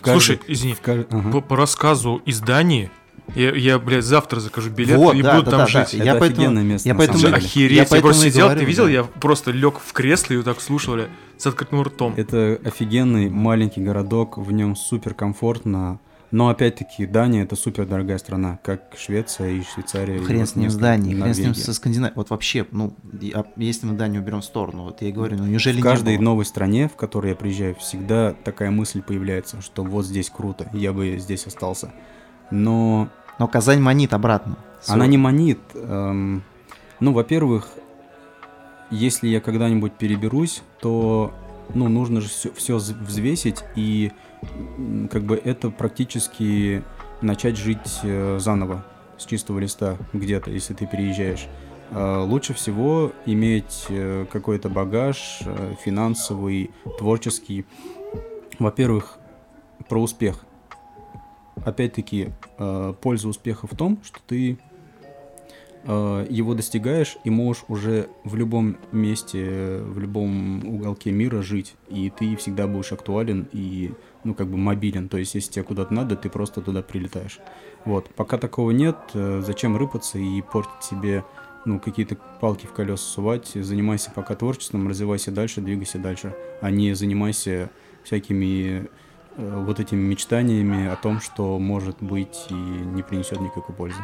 Speaker 3: Слушай, извини, по рассказу изданий я, я, блядь, завтра закажу билет вот, и да, буду да, там да, жить.
Speaker 1: Да. Я это поэтому, место. Я поэтому,
Speaker 3: охереть, я, я просто сидел, говорю, ты видел, да. я просто лег в кресло и вот так слушал бля, с открытым ртом.
Speaker 1: Это офигенный маленький городок, в нем супер комфортно. Но опять-таки Дания это супер дорогая страна, как Швеция и Швейцария.
Speaker 2: Хрен и с ним с Данией, хрен с ним со Скандинавией. Вот вообще, ну, если мы Данию уберем в сторону, вот я и говорю, ну неужели
Speaker 1: В каждой новой стране, в которой я приезжаю, всегда такая мысль появляется, что вот здесь круто, я бы здесь остался. Но...
Speaker 2: Но Казань манит обратно.
Speaker 1: Она не манит. Эм, ну, во-первых, если я когда-нибудь переберусь, то ну, нужно же все, все взвесить, и как бы это практически начать жить э, заново, с чистого листа где-то, если ты переезжаешь. Э, лучше всего иметь э, какой-то багаж э, финансовый, творческий. Во-первых, про успех – опять-таки, польза успеха в том, что ты его достигаешь и можешь уже в любом месте, в любом уголке мира жить, и ты всегда будешь актуален и, ну, как бы мобилен, то есть если тебе куда-то надо, ты просто туда прилетаешь. Вот, пока такого нет, э, зачем рыпаться и портить себе, ну, какие-то палки в колеса сувать, занимайся пока творчеством, развивайся дальше, двигайся дальше, а не занимайся всякими Э, вот этими мечтаниями о том, что может быть и не принесет никакой пользы.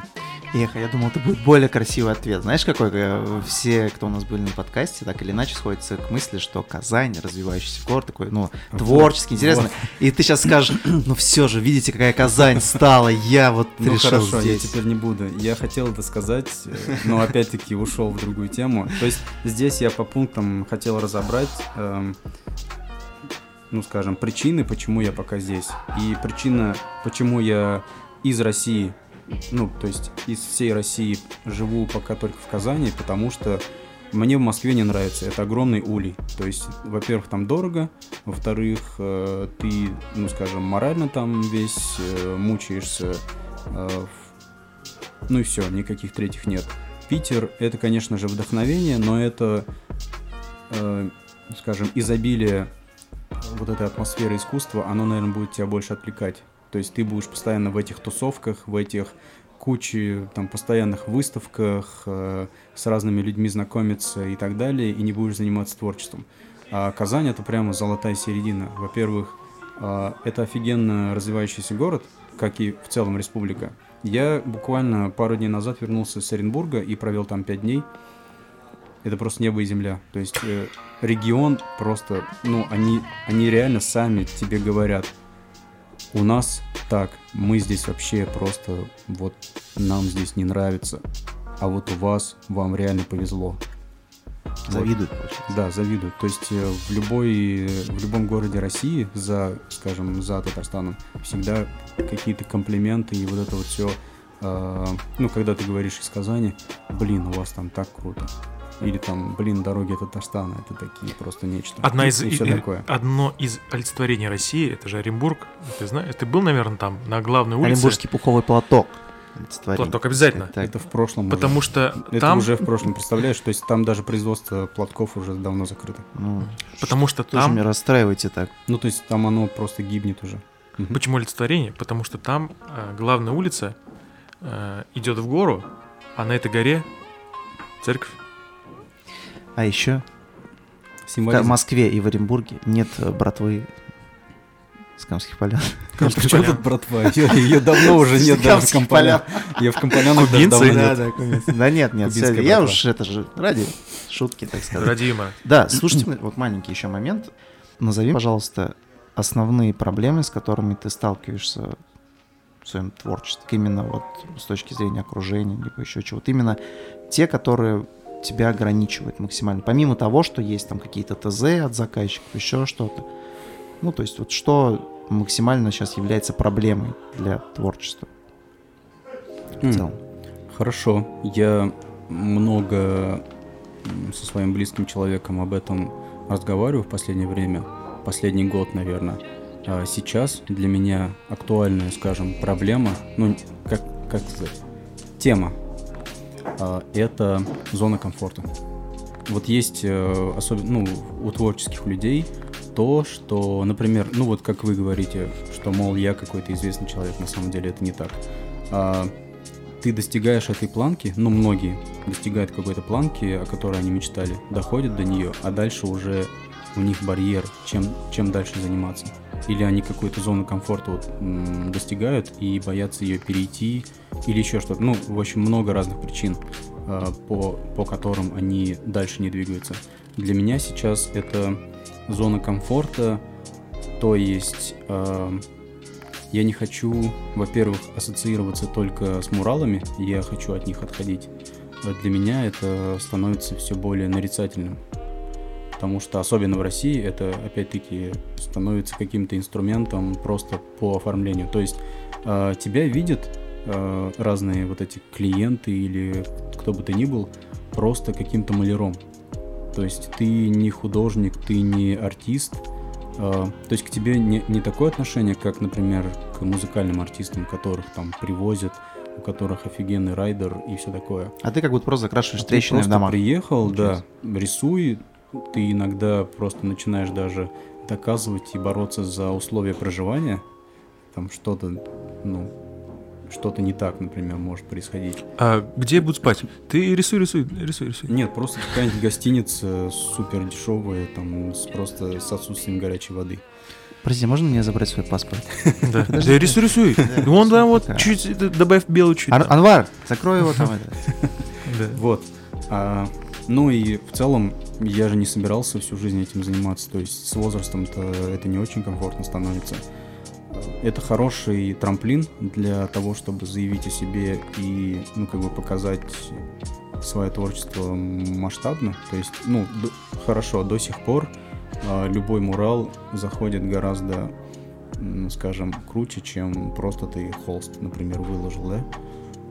Speaker 2: Эх, я думал, это будет более красивый ответ. Знаешь, какой? Э, все, кто у нас были на подкасте, так или иначе сходятся к мысли, что Казань, развивающийся город, такой, ну, творческий, интересный. Вот. И ты сейчас скажешь, ну все же, видите, какая Казань стала, я вот ну, решил
Speaker 1: хорошо,
Speaker 2: здесь.
Speaker 1: я теперь не буду. Я хотел это сказать, э, но опять-таки ушел в другую тему. То есть здесь я по пунктам хотел разобрать эм, ну, скажем, причины, почему я пока здесь. И причина, почему я из России, ну, то есть из всей России живу пока только в Казани, потому что мне в Москве не нравится. Это огромный улей. То есть, во-первых, там дорого, во-вторых, э, ты, ну, скажем, морально там весь э, мучаешься. Э, ну и все, никаких третьих нет. Питер это, конечно же, вдохновение, но это, скажем, изобилие вот эта атмосфера искусства, оно, наверное, будет тебя больше отвлекать. То есть ты будешь постоянно в этих тусовках, в этих куче там постоянных выставках, э, с разными людьми знакомиться и так далее, и не будешь заниматься творчеством. А Казань это прямо золотая середина. Во-первых, э, это офигенно развивающийся город, как и в целом республика. Я буквально пару дней назад вернулся с Оренбурга и провел там пять дней это просто небо и земля. То есть э, регион просто, ну, они, они реально сами тебе говорят, у нас так, мы здесь вообще просто, вот нам здесь не нравится, а вот у вас, вам реально повезло.
Speaker 2: Завидуют, вот. получается.
Speaker 1: Да, завидуют. То есть э, в, любой, в любом городе России, за, скажем, за Татарстаном, всегда какие-то комплименты и вот это вот все, э, ну, когда ты говоришь из Казани, блин, у вас там так круто. Или там, блин, дороги Татарстана, это такие просто нечто.
Speaker 3: Одна из, и, и, такое. Одно из олицетворений России, это же Оренбург. Ты знаешь, ты был, наверное, там, на главной улице.
Speaker 2: Оренбургский пуховый платок.
Speaker 3: Платок обязательно.
Speaker 1: Это, это в прошлом.
Speaker 3: Потому уже. что
Speaker 1: это
Speaker 3: там...
Speaker 1: уже в прошлом, представляешь? То есть там даже производство платков уже давно закрыто.
Speaker 3: Ну, Потому что там...
Speaker 2: меня расстраиваете так.
Speaker 1: Ну, то есть там оно просто гибнет уже.
Speaker 3: Почему олицетворение? Потому что там э, главная улица э, идет в гору, а на этой горе церковь.
Speaker 2: А еще в
Speaker 1: Символизм.
Speaker 2: Москве и в Оренбурге нет э, братвы с Камских полян.
Speaker 1: При чём тут братва? Ее, давно уже нет даже в
Speaker 2: Камских
Speaker 1: Комполя. Ее в даже
Speaker 3: Кубинцы?
Speaker 1: давно
Speaker 2: Да,
Speaker 1: нет.
Speaker 2: да, нет, нет, я уж это же ради шутки, так сказать.
Speaker 3: Ради юмора.
Speaker 2: Да, слушайте, вот маленький еще момент. Назови, пожалуйста, основные проблемы, с которыми ты сталкиваешься в своем творчестве. Именно вот с точки зрения окружения, либо еще чего-то. Именно те, которые тебя ограничивают максимально. Помимо того, что есть там какие-то ТЗ от заказчиков, еще что-то. Ну, то есть вот что максимально сейчас является проблемой для творчества в целом.
Speaker 1: Хорошо. Я много со своим близким человеком об этом разговариваю в последнее время. Последний год, наверное. А сейчас для меня актуальная, скажем, проблема, ну, как, как сказать, тема, это зона комфорта. Вот есть, э, особенно, ну, у творческих людей то, что, например, ну вот как вы говорите, что, мол, я какой-то известный человек, на самом деле это не так. А, ты достигаешь этой планки, ну, многие достигают какой-то планки, о которой они мечтали, доходят до нее, а дальше уже у них барьер, чем, чем дальше заниматься. Или они какую-то зону комфорта вот, достигают и боятся ее перейти, или еще что-то. Ну, в общем, много разных причин, э, по, по которым они дальше не двигаются. Для меня сейчас это зона комфорта, то есть э, я не хочу, во-первых, ассоциироваться только с муралами, я хочу от них отходить. А Для меня это становится все более нарицательным. Потому что, особенно в России, это, опять-таки, становится каким-то инструментом просто по оформлению. То есть э, тебя видят э, разные вот эти клиенты или кто бы ты ни был просто каким-то маляром. То есть ты не художник, ты не артист, э, то есть к тебе не, не такое отношение, как, например, к музыкальным артистам, которых там привозят, у которых офигенный райдер и все такое.
Speaker 2: А ты как будто просто закрашиваешь
Speaker 1: А ты
Speaker 2: трещины в
Speaker 1: просто
Speaker 2: домах.
Speaker 1: приехал, да,
Speaker 2: Получается.
Speaker 1: рисуй, ты иногда просто начинаешь даже доказывать и бороться за условия проживания, там что-то, ну, что-то не так, например, может происходить.
Speaker 3: А где будут спать? Ты рисуй, рисуй, рисуй, рисуй.
Speaker 1: Нет, просто какая-нибудь гостиница супер дешевая, там, с, просто с отсутствием горячей воды.
Speaker 2: Прости, можно мне забрать свой паспорт?
Speaker 3: Да, [laughs] рисуй, рисуй.
Speaker 2: Да,
Speaker 3: Вон там вот чуть э, добавь белый чуть.
Speaker 2: Анвар, закрой его там. [laughs]
Speaker 1: Вот. Ну и в целом я же не собирался всю жизнь этим заниматься. То есть с возрастом-то это не очень комфортно становится. Это хороший трамплин для того, чтобы заявить о себе и, ну, как бы показать свое творчество масштабно. То есть, ну, д- хорошо, до сих пор а, любой мурал заходит гораздо, скажем, круче, чем просто ты холст, например, выложил, да?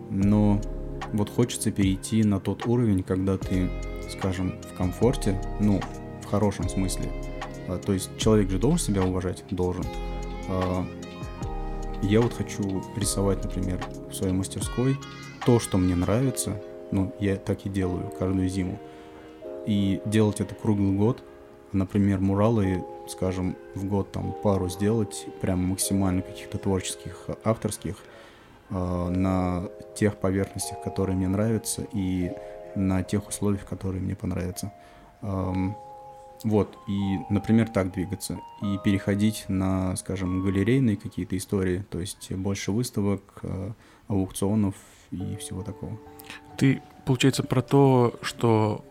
Speaker 1: Но вот хочется перейти на тот уровень, когда ты, скажем, в комфорте, ну, в хорошем смысле. А, то есть человек же должен себя уважать, должен. А, я вот хочу рисовать, например, в своей мастерской то, что мне нравится, ну, я так и делаю каждую зиму. И делать это круглый год, например, муралы, скажем, в год там пару сделать, прям максимально каких-то творческих, авторских, на тех поверхностях, которые мне нравятся, и на тех условиях, которые мне понравятся. Эм, Вот, и, например, так двигаться. И переходить на, скажем, галерейные какие-то истории, то есть больше выставок, э, аукционов и всего такого.
Speaker 3: Ты, получается, про то, что...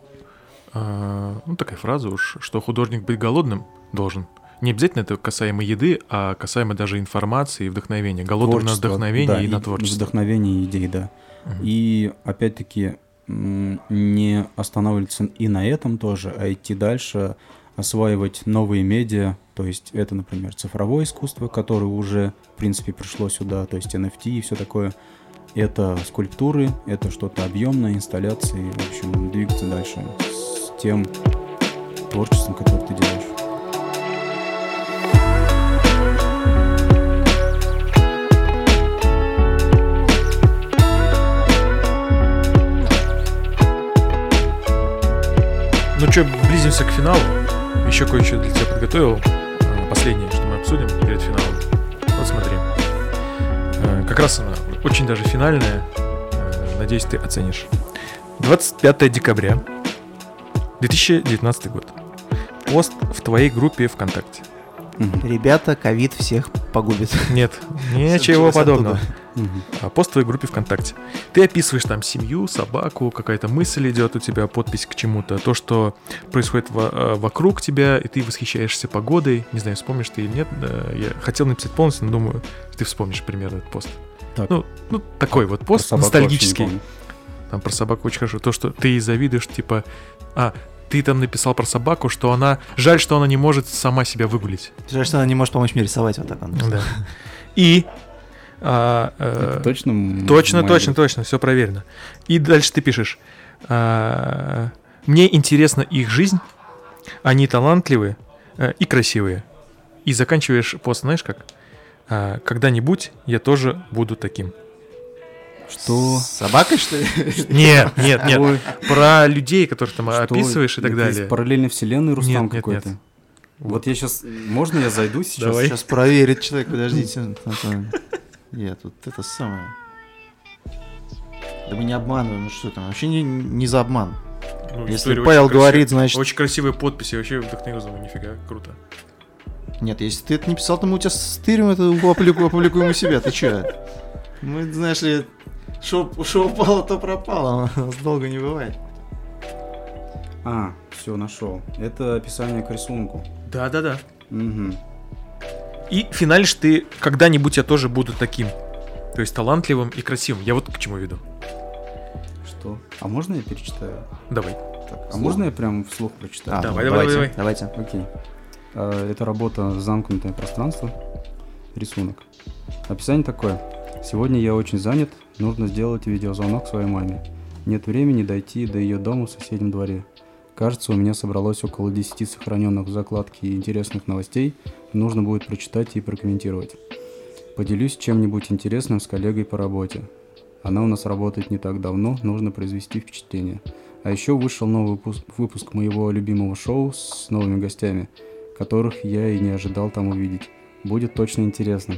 Speaker 3: э, ну, такая фраза уж, что художник быть голодным должен. Не обязательно это касаемо еды, а касаемо даже информации и вдохновения. Голодным на вдохновение
Speaker 1: да,
Speaker 3: и на творчество.
Speaker 1: Вдохновение и идей, да.
Speaker 3: Мгм.
Speaker 1: И опять-таки не останавливаться и на этом тоже, а идти дальше, осваивать новые медиа, то есть это, например, цифровое искусство, которое уже, в принципе, пришло сюда, то есть NFT и все такое. Это скульптуры, это что-то объемное, инсталляции, в общем, двигаться дальше с тем творчеством, которое ты делаешь.
Speaker 3: Ну что, близимся к финалу. Еще кое-что для тебя подготовил. Э, Последнее, что мы обсудим перед финалом. Вот смотри. Э, Как раз она очень даже финальная. Э, Надеюсь, ты оценишь. 25 декабря 2019 год. Пост в твоей группе ВКонтакте.
Speaker 2: Ребята, ковид всех погубит.
Speaker 3: Нет, [laughs] ничего подобного.
Speaker 2: оттуда.
Speaker 3: А, Пост в твоей группе ВКонтакте. Ты описываешь там семью, собаку, какая-то мысль идет у тебя, подпись к чему-то, то, что происходит во- э, вокруг тебя, и ты восхищаешься погодой. Не знаю, вспомнишь ты или нет. Я хотел написать полностью, но думаю, ты вспомнишь примерно этот пост.
Speaker 1: Так,
Speaker 3: Ну, ну такой вот пост ностальгический. Там про собаку очень хорошо. То, что ты ей завидуешь, типа, а, ты там написал про собаку, что она... Жаль, что она не может сама себя выгулить.
Speaker 2: Жаль, что она не может помочь мне рисовать вот так. он.
Speaker 3: Да. [laughs] И... а, э,
Speaker 1: Это точно?
Speaker 3: Точно,
Speaker 1: моя
Speaker 3: точно, точно, все проверено. И дальше ты пишешь. а, Мне интересна их жизнь, они талантливые э, и красивые. И заканчиваешь пост, знаешь как? А, Когда-нибудь я тоже буду таким.
Speaker 1: Что?
Speaker 2: С собакой, что ли?
Speaker 3: Нет, нет, нет.
Speaker 1: Ой,
Speaker 3: Про людей, которых там
Speaker 1: что?
Speaker 3: описываешь и так
Speaker 1: Это из
Speaker 3: далее.
Speaker 1: параллельной вселенной Рустам какой-то.
Speaker 3: нет.
Speaker 1: Вот я сейчас... Можно я зайду сейчас?
Speaker 3: Давай.
Speaker 2: Сейчас проверит человек, подождите. [laughs] Я тут это самое. Да мы не обманываем, ну что там, вообще не, не за обман.
Speaker 3: Ну,
Speaker 2: Если Павел говорит, значит...
Speaker 3: Очень красивые подписи, вообще вдохновил, нифига, круто.
Speaker 2: Нет, если ты это не писал, то мы у тебя стырим это опублику- опубликуем у себя, ты чё? Мы, знаешь ли, шо, шо упало, то пропало, у нас долго не бывает.
Speaker 1: А, все, нашел. Это описание к рисунку.
Speaker 3: Да-да-да.
Speaker 1: Мгм.
Speaker 3: И финалишь ты «Когда-нибудь я тоже буду таким». То есть талантливым и красивым. Я вот к чему веду.
Speaker 1: Что? А можно я перечитаю?
Speaker 3: Давай.
Speaker 1: Так, а можно я прям вслух прочитаю?
Speaker 2: А,
Speaker 3: Давай, давай,
Speaker 2: давайте,
Speaker 3: давай.
Speaker 2: давайте.
Speaker 1: Окей. А, Это работа «Замкнутое пространство». Рисунок. Описание такое. Сегодня я очень занят. Нужно сделать видеозвонок своей маме. Нет времени дойти до ее дома в соседнем дворе. Кажется, у меня собралось около 10 сохраненных в закладке интересных новостей. Нужно будет прочитать и прокомментировать. Поделюсь чем-нибудь интересным с коллегой по работе. Она у нас работает не так давно, нужно произвести впечатление. А еще вышел новый выпуск, выпуск моего любимого шоу с новыми гостями, которых я и не ожидал там увидеть. Будет точно интересно.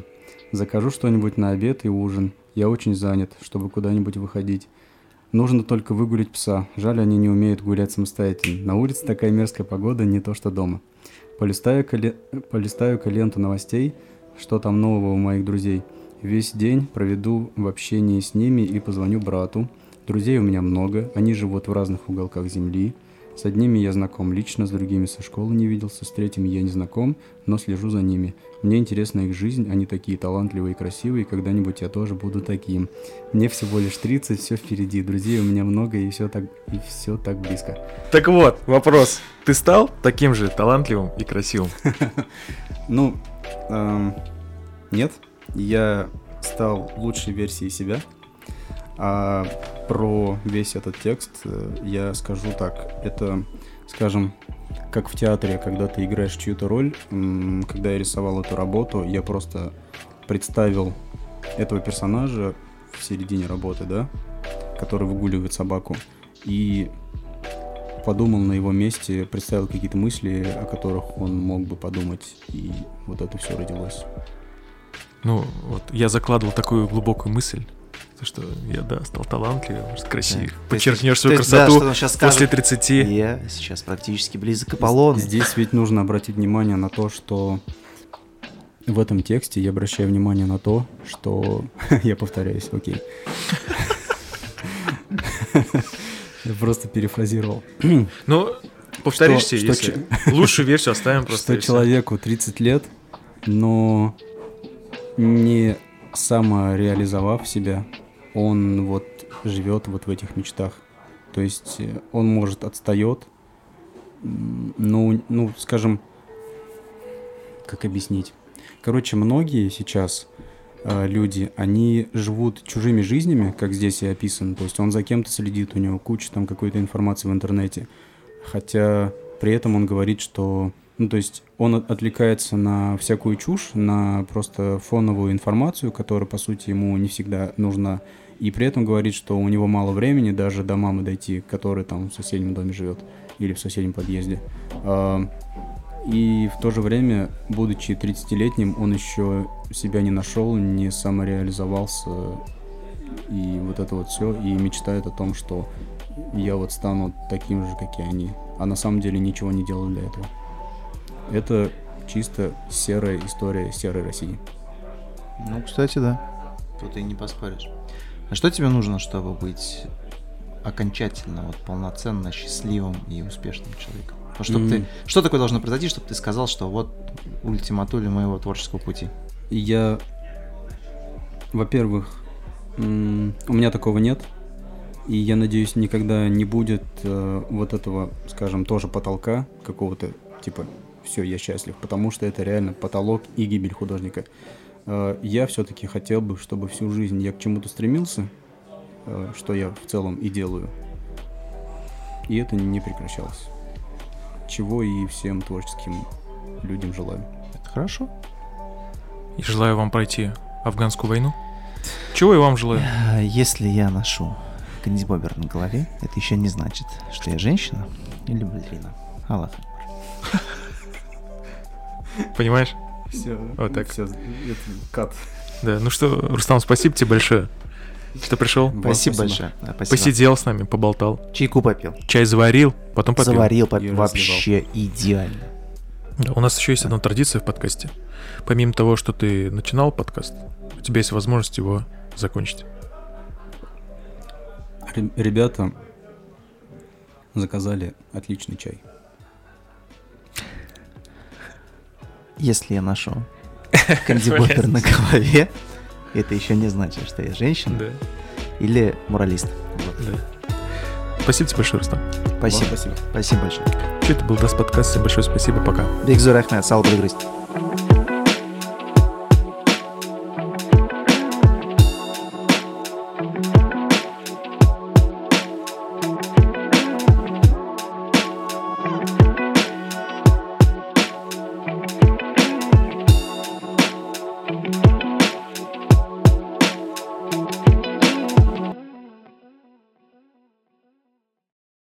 Speaker 1: Закажу что-нибудь на обед и ужин. Я очень занят, чтобы куда-нибудь выходить. Нужно только выгулить пса. Жаль, они не умеют гулять самостоятельно. На улице такая мерзкая погода, не то что дома. Полистаю-ка, ле- полистаю-ка ленту новостей, что там нового у моих друзей. Весь день проведу в общении с ними и позвоню брату. Друзей у меня много, они живут в разных уголках земли. С одними я знаком лично, с другими со школы не виделся, с третьими я не знаком, но слежу за ними. Мне интересна их жизнь, они такие талантливые и красивые, когда-нибудь я тоже буду таким. Мне всего лишь 30, все впереди, друзей у меня много и все так, и все так близко.
Speaker 3: Так вот, вопрос. Ты стал таким же талантливым и красивым? [laughs]
Speaker 1: Ну, эм, нет, я стал лучшей версией себя. Про весь этот текст э, я скажу так. Это, скажем, как в театре, когда ты играешь чью-то роль. Когда я рисовал эту работу, я просто представил этого персонажа в середине работы, да, который выгуливает собаку. И подумал на его месте, представил какие-то мысли, о которых он мог бы подумать, и вот это все родилось.
Speaker 3: Ну, вот я закладывал такую глубокую мысль, то, что я, да, стал талантливым, может, красивым.
Speaker 2: Да.
Speaker 3: Подчеркнешь свою
Speaker 2: есть, да,
Speaker 3: красоту
Speaker 2: что он сейчас
Speaker 3: после
Speaker 2: скажет.
Speaker 3: 30.
Speaker 2: Я сейчас практически близок к Аполлону.
Speaker 1: Здесь ведь нужно обратить внимание на то, что в этом тексте я обращаю внимание на то, что... [laughs] я повторяюсь, окей. [laughs] Я просто перефразировал.
Speaker 3: Ну, повторишься,
Speaker 1: что
Speaker 3: если... Лучшую версию оставим [laughs] просто.
Speaker 1: что человеку 30 лет, но не самореализовав себя, он вот живет вот в этих мечтах. То есть э, он, может, отстает, ну, ну, скажем, как объяснить? Короче, многие сейчас э, люди, они живут чужими жизнями, как здесь и описано. То есть он за кем-то следит, у него куча там какой-то информации в интернете. Хотя при этом он говорит, что... Ну, то есть он от- отвлекается на всякую чушь, на просто фоновую информацию, которая, по сути, ему не всегда нужна. И при этом говорит, что у него мало времени даже до мамы дойти, которая там в соседнем доме живет или в соседнем подъезде. А, И в то же время, будучи 30-летним, он еще себя не нашел, не самореализовался. И вот это вот все. И мечтает о том, что я вот стану таким же, как и они. А на самом деле ничего не делал для этого. Это чисто серая история серой России.
Speaker 2: Ну, кстати, да. Тут и не поспоришь. А что тебе нужно, чтобы быть окончательно, вот полноценно счастливым и успешным человеком? Вот чтоб
Speaker 1: М.
Speaker 2: ты, что такое должно произойти, чтобы ты сказал, что вот ультиматуля моего творческого пути?
Speaker 1: Я, во-первых, у меня такого нет. И я надеюсь, никогда не будет э, вот этого, скажем, тоже потолка какого-то, типа, все, я счастлив, потому что это реально потолок и гибель художника. Э, я все-таки хотел бы, чтобы всю жизнь я к чему-то стремился, э, что я в целом и делаю. И это не прекращалось. Чего и всем творческим людям желаю.
Speaker 2: Это хорошо.
Speaker 3: И желаю вам пройти афганскую войну. Чего я вам желаю?
Speaker 2: А Если я ношу кандибобер на голове, это еще не значит, что я женщина или балерина. Аллах. [laughs]
Speaker 3: Понимаешь?
Speaker 1: Все,
Speaker 3: Вот так.
Speaker 1: Все, это кат.
Speaker 3: Да. Ну что, Рустам, спасибо тебе большое, что пришел.
Speaker 2: Спасибо,
Speaker 1: спасибо.
Speaker 2: большое. Да, спасибо.
Speaker 3: Посидел с нами, поболтал.
Speaker 2: Чайку попил.
Speaker 3: Чай заварил, потом попил.
Speaker 2: Заварил, попил. Вообще идеально.
Speaker 3: Да, у нас еще есть одна традиция в подкасте. Помимо того, что ты начинал подкаст, у тебя есть возможность его закончить.
Speaker 1: Ре- Ребята заказали отличный чай.
Speaker 2: Если я ношу [laughs] кандибобер на голове, это еще не значит, что я женщина
Speaker 3: Да,
Speaker 2: или моралист. Вот.
Speaker 3: да. Спасибо тебе большое, Рустам.
Speaker 2: Спасибо.
Speaker 1: Вам спасибо.
Speaker 2: Спасибо большое.
Speaker 3: Что это был Dast Podcast. Всем большое спасибо. Пока.
Speaker 2: Бик зур рәхмәт, сау булыгыз.